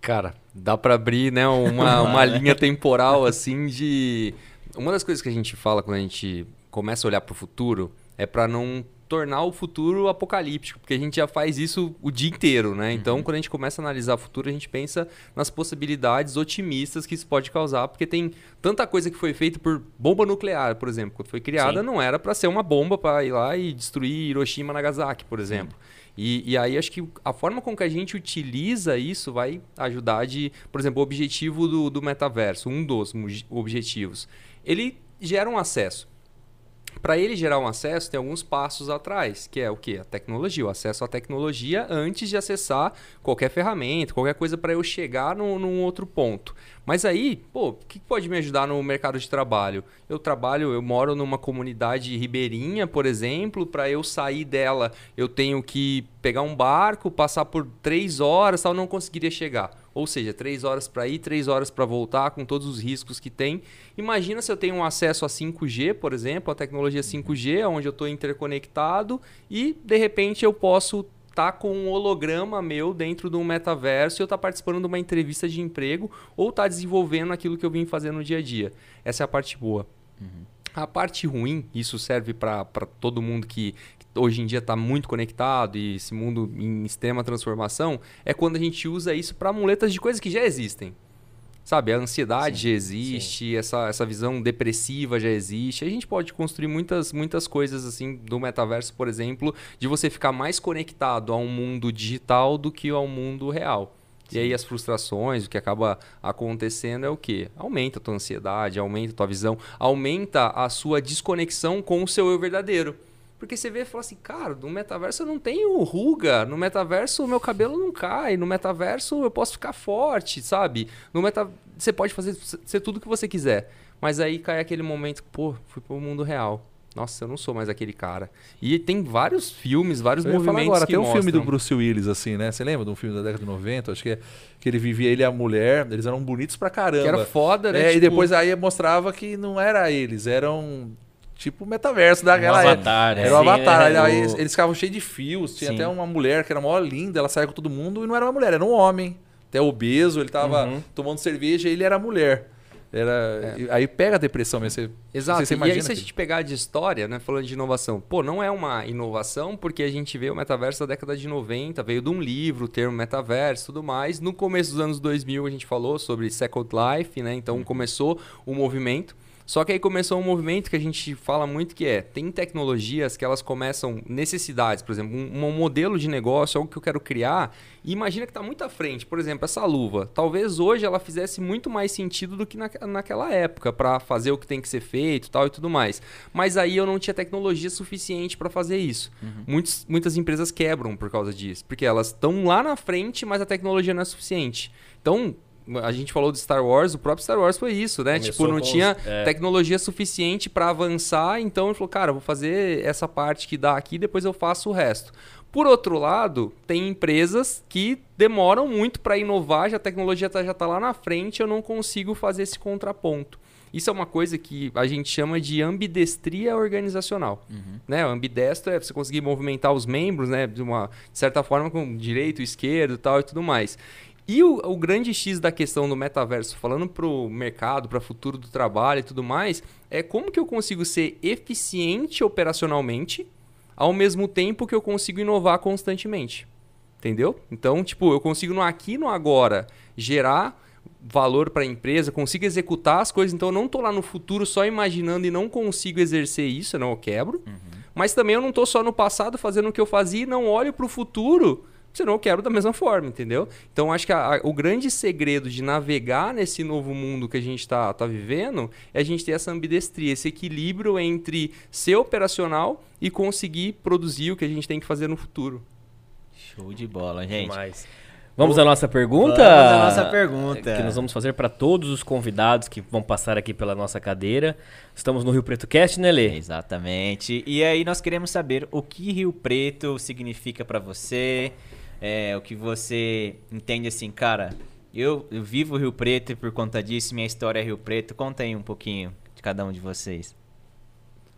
Cara, dá pra abrir, né, uma, uma linha temporal assim de. Uma das coisas que a gente fala quando a gente começa a olhar pro futuro é pra não tornar o futuro apocalíptico, porque a gente já faz isso o dia inteiro, né? Então, quando a gente começa a analisar o futuro, a gente pensa nas possibilidades otimistas que isso pode causar, porque tem tanta coisa que foi feita por bomba nuclear, por exemplo, quando foi criada, Sim. não era pra ser uma bomba pra ir lá e destruir Hiroshima, Nagasaki, por exemplo. E, e aí acho que a forma com que a gente utiliza isso vai ajudar de, por exemplo, o objetivo do, do metaverso, um dos objetivos. Ele gera um acesso. Para ele gerar um acesso, tem alguns passos atrás, que é o que? A tecnologia, o acesso à tecnologia antes de acessar qualquer ferramenta, qualquer coisa para eu chegar num, num outro ponto. Mas aí, pô, o que pode me ajudar no mercado de trabalho? Eu trabalho, eu moro numa comunidade ribeirinha, por exemplo, para eu sair dela, eu tenho que pegar um barco, passar por três horas, tal, não conseguiria chegar. Ou seja, três horas para ir, três horas para voltar, com todos os riscos que tem. Imagina se eu tenho um acesso a 5G, por exemplo, a tecnologia 5G, onde eu estou interconectado e de repente eu posso tá com um holograma meu dentro de um metaverso e eu tá participando de uma entrevista de emprego ou tá desenvolvendo aquilo que eu vim fazer no dia a dia. Essa é a parte boa. A parte ruim, isso serve para todo mundo que, que hoje em dia está muito conectado e esse mundo em extrema transformação, é quando a gente usa isso para muletas de coisas que já existem. Sabe, a ansiedade Sim, já existe, essa, essa visão depressiva já existe. A gente pode construir muitas, muitas coisas assim do metaverso, por exemplo, de você ficar mais conectado a um mundo digital do que ao mundo real. E aí as frustrações, o que acaba acontecendo é o quê? Aumenta a tua ansiedade, aumenta a tua visão, aumenta a sua desconexão com o seu eu verdadeiro. Porque você vê e fala assim, cara, no metaverso eu não tenho ruga, no metaverso o meu cabelo não cai, no metaverso eu posso ficar forte, sabe? No meta você pode fazer ser tudo que você quiser. Mas aí cai aquele momento, pô, fui pro mundo real. Nossa, eu não sou mais aquele cara. E tem vários filmes, vários Eu movimentos agora, que tem um filme do mostram. Bruce Willis, assim, né? Você lembra de um filme da década de 90? Acho que, é, que ele vivia ele e a mulher, eles eram bonitos pra caramba. Que era foda, né? É, e Tipo, depois aí mostrava que não era eles, eram tipo metaverso daquela época. avatar, Era o né? avatar. Aí é, eles, o- eles ficavam cheios de fios. Tinha Sim. até uma mulher que era mó linda, ela saía com todo mundo e não era uma mulher, era um homem. Até obeso, ele tava Uhum. tomando cerveja e ele era mulher. Era, e- Aí pega a depressão mesmo. Você, Exato. Você e aí, imagina se a gente pegar de história, né, falando de inovação, pô, não é uma inovação porque a gente vê o metaverso da década de 90, veio de um livro, o termo metaverso e tudo mais. No começo dos anos 2000, a gente falou sobre Second Life, né? Então começou o movimento. Só que aí começou um movimento que a gente fala muito que é, tem tecnologias que elas começam necessidades, por exemplo, um, um modelo de negócio, algo que eu quero criar, e imagina que está muito à frente. Por exemplo, essa luva. Talvez hoje ela fizesse muito mais sentido do que na, naquela época, para fazer o que tem que ser feito tal e tudo mais. Mas aí eu não tinha tecnologia suficiente para fazer isso. Muitos, muitas empresas quebram por causa disso, porque elas estão lá na frente, mas a tecnologia não é suficiente. Então, a gente falou de Star Wars, o próprio Star Wars foi isso, né? Começou tipo, não com os- tinha é. tecnologia suficiente para avançar, então ele falou, cara, vou fazer essa parte que dá aqui, depois eu faço o resto. Por outro lado, tem empresas que demoram muito para inovar, já a tecnologia tá, já está lá na frente, eu não consigo fazer esse contraponto. Isso é uma coisa que a gente chama de ambidestria organizacional. Né? O ambidestro é você conseguir movimentar os membros, né, de uma de certa forma com direito, esquerdo, tal e tudo mais. E o, o grande X da questão do metaverso, falando para o mercado, para o futuro do trabalho e tudo mais, é como que eu consigo ser eficiente operacionalmente, ao mesmo tempo que eu consigo inovar constantemente. Entendeu? Então, tipo, eu consigo no aqui e no agora gerar valor para a empresa, consigo executar as coisas, então eu não tô lá no futuro só imaginando e não consigo exercer isso, senão eu quebro. Mas também eu não tô só no passado fazendo o que eu fazia e não olho para o futuro, senão eu quebro da mesma forma, entendeu? Então acho que a- a- o grande segredo de navegar nesse novo mundo que a gente está tá vivendo é a gente ter essa ambidestria, esse equilíbrio entre ser operacional e conseguir produzir o que a gente tem que fazer no futuro. Show de bola, gente. Demais. Vamos à nossa pergunta? Vamos à nossa pergunta. Que nós vamos fazer para todos os convidados que vão passar aqui pela nossa cadeira. Estamos no Rio Preto Cast, né, Lê? Exatamente. E aí nós queremos saber o que Rio Preto significa pra você, é, o que você entende assim, cara. Eu, eu vivo Rio Preto e por conta disso minha história é Rio Preto. Conta aí um pouquinho de cada um de vocês.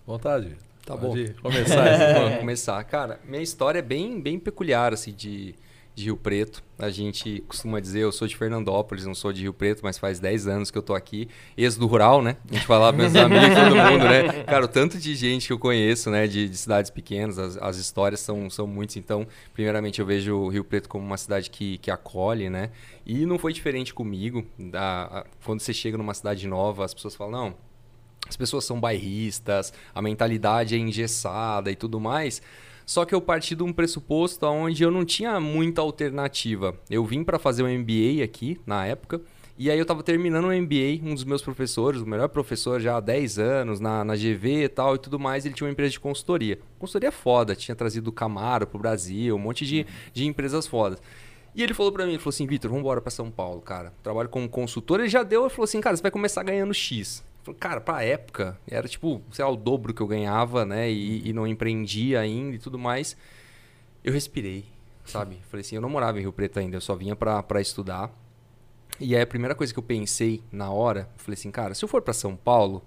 Vontade. Tá Pode bom. Começar. Vamos começar. Cara, minha história é bem, bem peculiar, assim, de, de Rio Preto. A gente costuma dizer, eu sou de Fernandópolis, não sou de Rio Preto, mas faz 10 anos que eu tô aqui. Êxodo rural, né? A gente fala meus amigos, todo mundo, né? Cara, o tanto de gente que eu conheço, né? De, de cidades pequenas, as, as histórias são, são muitas. Então, primeiramente, eu vejo o Rio Preto como uma cidade que, que acolhe, né? E não foi diferente comigo. Da, a- quando você chega numa cidade nova, as pessoas falam, não, as pessoas são bairristas, a mentalidade é engessada e tudo mais. Só que eu parti de um pressuposto onde eu não tinha muita alternativa. Eu vim para fazer um MBA aqui na época. E aí eu estava terminando o MBA, um dos meus professores, o melhor professor já há 10 anos, na, na GV e tal e tudo mais, ele tinha uma empresa de consultoria. Consultoria foda, tinha trazido o Camaro pro Brasil, um monte de, de empresas fodas. E ele falou pra mim, ele falou assim, Vitor, vamos embora pra São Paulo, cara. Trabalho como consultor. Ele já deu, ele falou assim, cara, você vai começar ganhando X. Cara, pra época, era tipo, sei lá, o dobro que eu ganhava, né? E, e não empreendia ainda e tudo mais. Eu respirei, sabe? Falei assim, eu não morava em Rio Preto ainda, eu só vinha pra, pra estudar. E aí a primeira coisa que eu pensei na hora, eu falei assim, cara, se eu for pra São Paulo,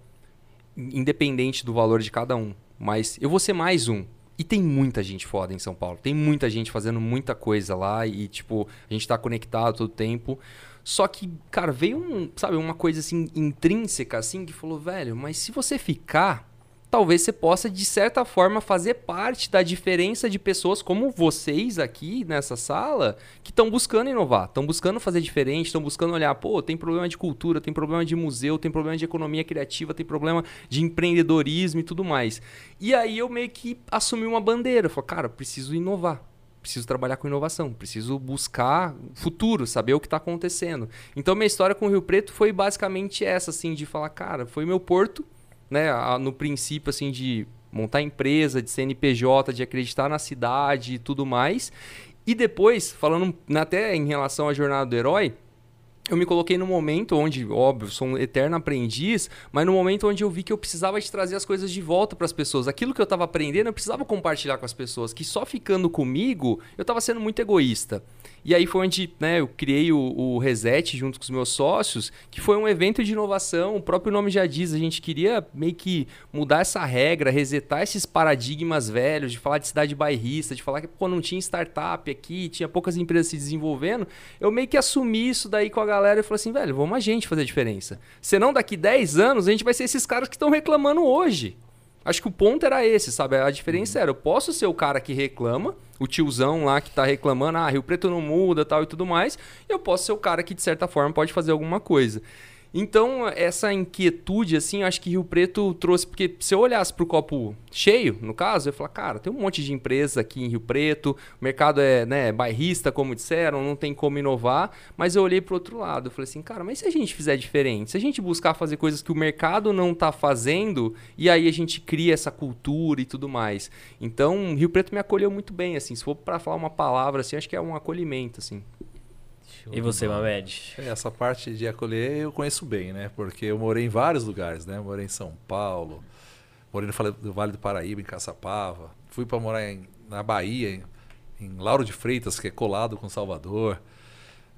independente do valor de cada um, mas eu vou ser mais um. E tem muita gente foda em São Paulo. Tem muita gente fazendo muita coisa lá e, tipo, a gente tá conectado todo tempo. Só que, cara, veio um, sabe, uma coisa assim intrínseca assim que falou, velho, mas se você ficar, talvez você possa de certa forma fazer parte da diferença de pessoas como vocês aqui nessa sala que estão buscando inovar, estão buscando fazer diferente, estão buscando olhar, pô, tem problema de cultura, tem problema de museu, tem problema de economia criativa, tem problema de empreendedorismo e tudo mais. E aí eu meio que assumi uma bandeira, falei, cara, preciso inovar preciso trabalhar com inovação, preciso buscar futuro, saber o que está acontecendo. Então minha história com o Rio Preto foi basicamente essa, assim, de falar, cara, foi meu porto, né, no princípio assim de montar empresa, de CNPJ, de acreditar na cidade e tudo mais. E depois, falando até em relação à jornada do herói, eu me coloquei no momento onde, óbvio, sou um eterno aprendiz, mas no momento onde eu vi que eu precisava de trazer as coisas de volta para as pessoas. Aquilo que eu estava aprendendo, eu precisava compartilhar com as pessoas, que só ficando comigo, eu estava sendo muito egoísta. E aí foi onde né, eu criei o, o, Reset junto com os meus sócios, que foi um evento de inovação. O próprio nome já diz, a gente queria meio que mudar essa regra, resetar esses paradigmas velhos, de falar de cidade bairrista, de falar que pô, não tinha startup aqui, tinha poucas empresas se desenvolvendo. Eu meio que assumi isso daí com a galera e falei assim, velho, vamos a gente fazer a diferença. Senão daqui 10 anos a gente vai ser esses caras que estão reclamando hoje. Acho que o ponto era esse, sabe? A diferença era, eu posso ser o cara que reclama, o tiozão lá que tá reclamando, ah, Rio Preto não muda, tal e tudo mais, eu posso ser o cara que de certa forma pode fazer alguma coisa. Então, essa inquietude, assim, acho que Rio Preto trouxe, porque se eu olhasse para o copo cheio, no caso, eu ia falar, cara, tem um monte de empresas aqui em Rio Preto, o mercado é né, bairrista, como disseram, não tem como inovar, mas eu olhei para o outro lado, eu falei assim, cara, mas se a gente fizer diferente, se a gente buscar fazer coisas que o mercado não está fazendo, e aí a gente cria essa cultura e tudo mais. Então, Rio Preto me acolheu muito bem, assim, se for para falar uma palavra, assim, acho que é um acolhimento, assim. Show e você, Mamed? Essa parte de acolher eu conheço bem, né? Porque eu morei em vários lugares, né? Morei em São Paulo, morei no Vale do Paraíba, em Caçapava. Fui para morar em, na Bahia, em, em, Lauro de Freitas, que é colado com Salvador.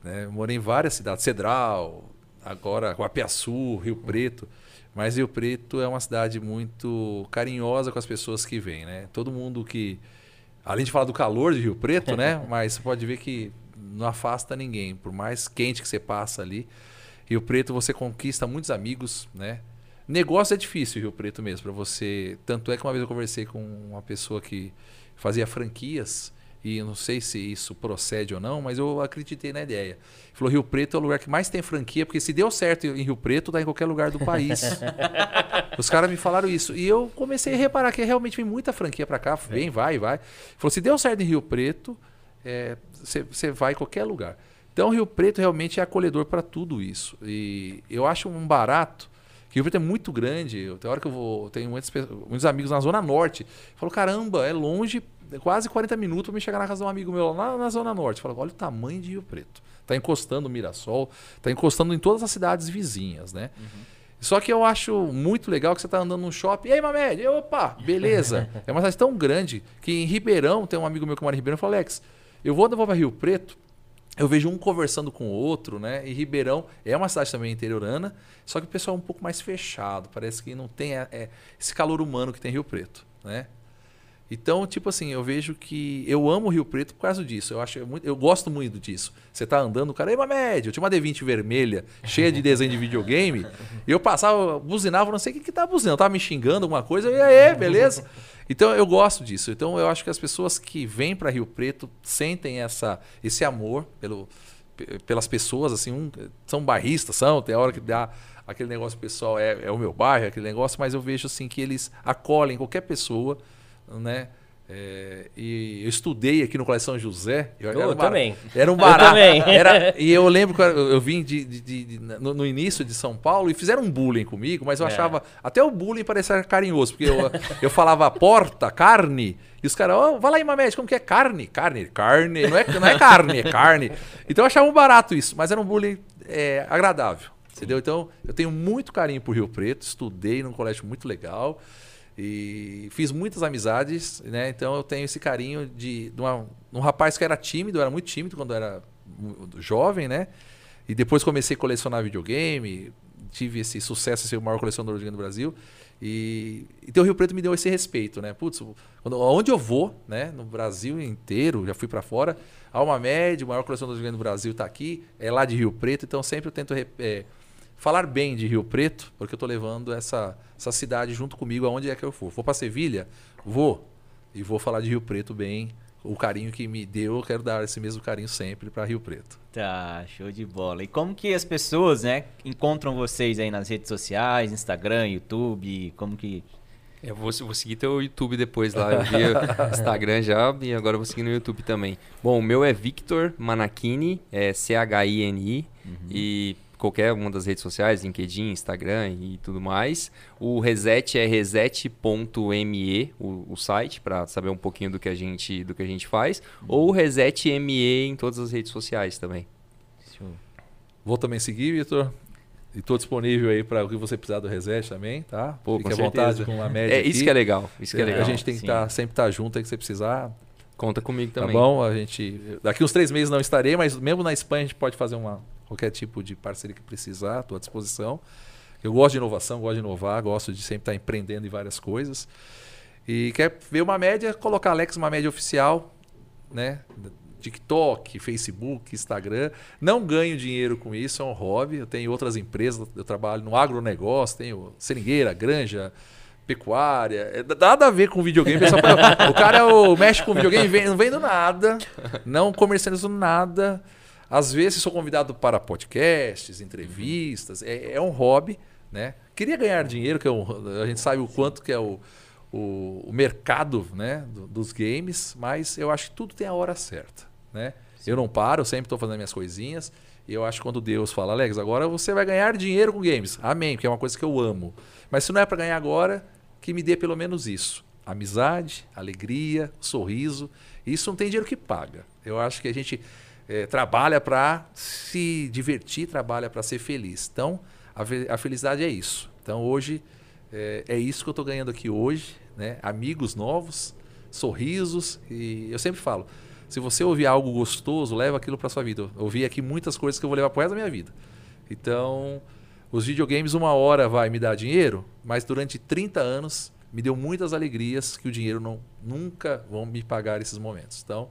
Né? Morei em várias cidades, Cedral, agora Guapiaçu, Rio Preto. Mas Rio Preto é uma cidade muito carinhosa com as pessoas que vêm, né? Todo mundo que... Além de falar do calor de Rio Preto, né? Mas você pode ver que não afasta ninguém. Por mais quente que você passa ali, Rio Preto você conquista muitos amigos, né? Negócio é difícil, Rio Preto mesmo, para você. Tanto é que uma vez eu conversei com uma pessoa que fazia franquias e não sei se isso procede ou não, mas eu acreditei na ideia. Ele falou: Rio Preto é o lugar que mais tem franquia, porque se deu certo em Rio Preto, dá em qualquer lugar do país. Os caras me falaram isso. E eu comecei a reparar que realmente vem muita franquia para cá, vem, vai, vai. Ele falou: se deu certo em Rio Preto, você é, vai em qualquer lugar. Então, Rio Preto realmente é acolhedor para tudo isso. E eu acho um barato, que Rio Preto é muito grande. Eu, tem hora que eu vou, tenho muitos, muitos amigos na Zona Norte. Falo, caramba, é longe, é quase 40 minutos para me chegar na casa de um amigo meu lá na, Zona Norte. Falo, olha o tamanho de Rio Preto. Está encostando o Mirassol, está encostando em todas as cidades vizinhas, né? Uhum. Só que eu acho muito legal que você está andando num shopping. E aí, Mamed? Opa, beleza. é uma cidade tão grande que em Ribeirão, tem um amigo meu que mora em Ribeirão, falou, Alex, eu vou para Rio Preto, eu vejo um conversando com o outro, né? E Ribeirão é uma cidade também interiorana, só que o pessoal é um pouco mais fechado, parece que não tem é, é, esse calor humano que tem Rio Preto, né? Então, tipo assim, eu vejo que eu amo Rio Preto por causa disso. Eu acho muito, eu gosto muito disso. Você tá andando, o cara, ei, média, eu tinha uma D20 vermelha, cheia de desenho de videogame, e eu passava, buzinava, não sei o que que tá buzinando, tava me xingando alguma coisa, e aí, beleza? Então eu gosto disso. Então eu acho que as pessoas que vêm para Rio Preto sentem essa, esse amor pelo, pelas pessoas, assim, um, são barristas, são, tem hora que dá aquele negócio pessoal, é, é o meu bairro, aquele negócio, mas eu vejo assim que eles acolhem qualquer pessoa, né? É, e eu estudei aqui no Colégio São José. Eu, eu era também. Era um barato. Eu também. Era, e eu lembro que eu, eu vim de, de, de, no, no, início de São Paulo e fizeram um bullying comigo, mas eu é. achava. Até o bullying parecia carinhoso, porque eu, eu falava porta, carne, e os caras, oh, vai lá Mamed, como que é carne? Carne, carne, não é, não é carne, é carne. Então eu achava um barato isso, mas era um bullying é, agradável. Entendeu? Então eu tenho muito carinho por Rio Preto, estudei num colégio muito legal. E fiz muitas amizades, né? Então eu tenho esse carinho de, de uma, um rapaz que era tímido, era muito tímido quando era jovem, né? E depois comecei a colecionar videogame, tive esse sucesso, ser o maior colecionador de game do Brasil. E então o Rio Preto me deu esse respeito, né? Putz, quando, onde eu vou, né? No Brasil inteiro, já fui para fora. Alma Média, o maior colecionador de game do Brasil está aqui, é lá de Rio Preto. Então sempre eu tento é, falar bem de Rio Preto, porque eu estou levando essa, essa cidade junto comigo aonde é que eu for. Vou para Sevilha? Vou. E vou falar de Rio Preto bem. O carinho que me deu, eu quero dar esse mesmo carinho sempre para Rio Preto. Tá, show de bola. E como que as pessoas, né, encontram vocês aí nas redes sociais, Instagram, YouTube, como que... Eu vou, vou seguir teu YouTube depois lá, eu vi Instagram já e agora eu vou seguir no YouTube também. Bom, o meu é Victor Manakini, é C-H-I-N-I, uhum. e qualquer uma das redes sociais, LinkedIn, Instagram e tudo mais. O Reset é reset.me, o, o site, para saber um pouquinho do que a gente, do que a gente faz. Ou Reset ME em todas as redes sociais também. Vou também seguir, Vitor. E estou disponível aí para o que você precisar do Reset também, tá? Pô, Fique à vontade com a média. É, isso aqui. que é legal. Isso que é, é legal. A gente tem que tá, sempre estar tá junto aí que você precisar. Conta comigo tá também. Tá bom? A gente. Daqui uns três meses não estarei, mas mesmo na Espanha a gente pode fazer uma, qualquer tipo de parceria que precisar, estou à disposição. Eu gosto de inovação, gosto de inovar, gosto de sempre estar empreendendo em várias coisas. E quer ver uma média, colocar Alex uma média oficial, né? TikTok, Facebook, Instagram. Não ganho dinheiro com isso, é um hobby. Eu tenho outras empresas, eu trabalho no agronegócio, tenho seringueira, granja, pecuária. É, nada a ver com videogame. o cara é o, mexe com videogame, não vendo nada, não comercializo nada. Às vezes sou convidado para podcasts, entrevistas, é, é um hobby, né? Queria ganhar dinheiro, que é um, a gente sabe o quanto que é o, o, o mercado né, do, dos games, mas eu acho que tudo tem a hora certa, né? Eu não paro, sempre estou fazendo minhas coisinhas. E eu acho que quando Deus fala, Alex, agora você vai ganhar dinheiro com games. Amém, porque é uma coisa que eu amo. Mas se não é para ganhar agora, que me dê pelo menos isso. Amizade, alegria, sorriso. Isso não tem dinheiro que paga. Eu acho que a gente é, trabalha para se divertir, trabalha para ser feliz. Então, a, a, felicidade é isso. Então, hoje, é, é isso que eu estou ganhando aqui hoje. Né? Amigos novos, sorrisos. E eu sempre falo, se você ouvir algo gostoso, leva aquilo para sua vida. Eu ouvi aqui muitas coisas que eu vou levar para resto da minha vida. Então, os videogames, uma hora vai me dar dinheiro, mas durante 30 anos me deu muitas alegrias que o dinheiro não, nunca vão me pagar esses momentos. Então,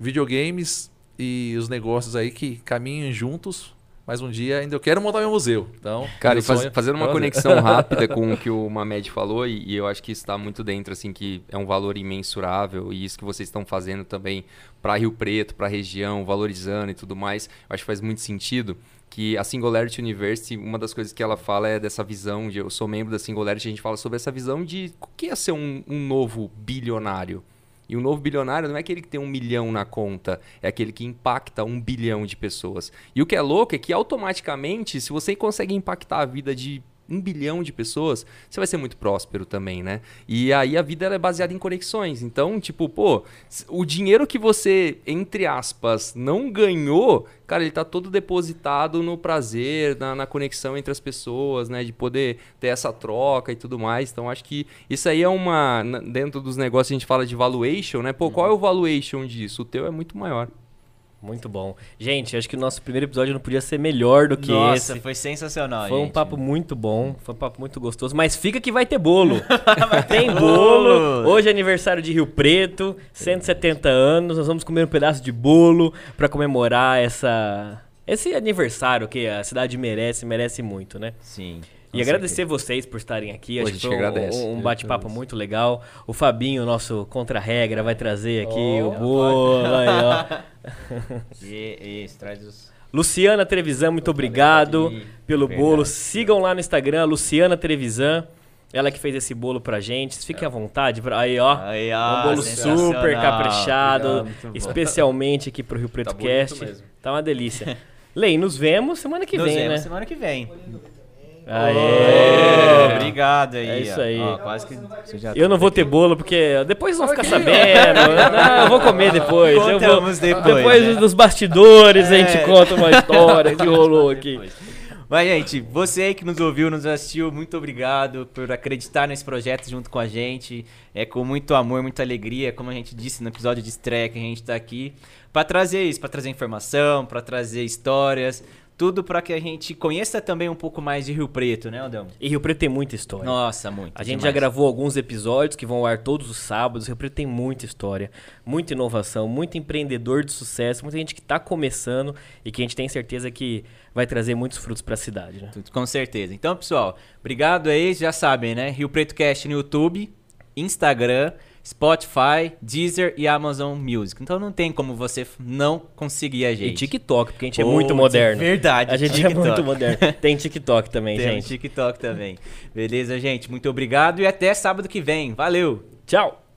videogames e os negócios aí que caminham juntos. Mas um dia ainda eu quero montar meu museu. Então, cara, e faz, fazendo uma conexão rápida com o que o Mamed falou, e, e eu acho que está muito dentro, assim, que é um valor imensurável, e isso que vocês estão fazendo também para Rio Preto, para a região, valorizando e tudo mais, eu acho que faz muito sentido que a Singularity University, uma das coisas que ela fala é dessa visão de eu sou membro da Singularity, a gente fala sobre essa visão de o que é ser um, um novo bilionário. E o novo bilionário não é aquele que tem um milhão na conta, é aquele que impacta um bilhão de pessoas. E o que é louco é que automaticamente, se você consegue impactar a vida de um bilhão de pessoas, você vai ser muito próspero também, né? E aí a vida é baseada em conexões. Então, tipo, pô, o dinheiro que você, entre aspas, não ganhou, cara, ele tá todo depositado no prazer, na, na conexão entre as pessoas, né? De poder ter essa troca e tudo mais. Então, acho que isso aí é uma. Dentro dos negócios a gente fala de valuation, né? Pô, uhum. qual é o valuation disso? O teu é muito maior. Muito bom. Gente, acho que o nosso primeiro episódio não podia ser melhor do que Nossa, esse. foi sensacional, Foi gente. um papo muito bom, foi um papo muito gostoso. Mas fica que vai ter bolo. Tem bolo. Hoje é aniversário de Rio Preto, 170 anos. Nós vamos comer um pedaço de bolo para comemorar essa esse aniversário que a cidade merece, merece muito, né? Sim. E agradecer vocês por estarem aqui. Acho que foi um, um bate-papo muito legal. O Fabinho, nosso contra-regra, vai trazer aqui oh, o bolo. Aí, ó. e, e traz os... Luciana Trevisan, muito obrigado pelo Verdade. bolo. Sigam lá no Instagram, Luciana Trevisan. Ela que fez esse bolo pra gente. Fiquem à vontade. Aí, ó. Aí, ó um bolo super caprichado. Obrigado, especialmente aqui pro Rio Preto tá Cast. Tá uma delícia. Lei, nos vemos semana que nos vem, vemos né? semana que vem. Aê! Obrigado aí. É isso aí. Ó, quase que eu não vou ter bolo porque depois vão ficar sabendo. não, eu vou comer depois. Contamos eu vou, depois. Depois né? dos bastidores é. a gente é. conta uma história que rolou aqui. Mas, gente, você aí que nos ouviu, nos assistiu, muito obrigado por acreditar nesse projeto junto com a gente. É com muito amor, muita alegria, como a gente disse no episódio de estreia que a gente está aqui, para trazer isso, para trazer informação, para trazer histórias, tudo para que a gente conheça também um pouco mais de Rio Preto, né, Adão? E Rio Preto tem muita história. Nossa, muito. A gente demais. já gravou alguns episódios que vão ao ar todos os sábados. Rio Preto tem muita história, muita inovação, muito empreendedor de sucesso, muita gente que está começando e que a gente tem certeza que vai trazer muitos frutos para a cidade. Né? Com certeza. Então, pessoal, obrigado aí. Já sabem, né? Rio Preto Cast no YouTube, Instagram, Spotify, Deezer e Amazon Music. Então não tem como você não conseguir a E gente. TikTok, porque a gente é muito moderno. verdade, A gente TikTok. é muito moderno. Tem TikTok também, Tem gente. TikTok também. Beleza, gente? Muito obrigado e até sábado que vem. Valeu! Tchau!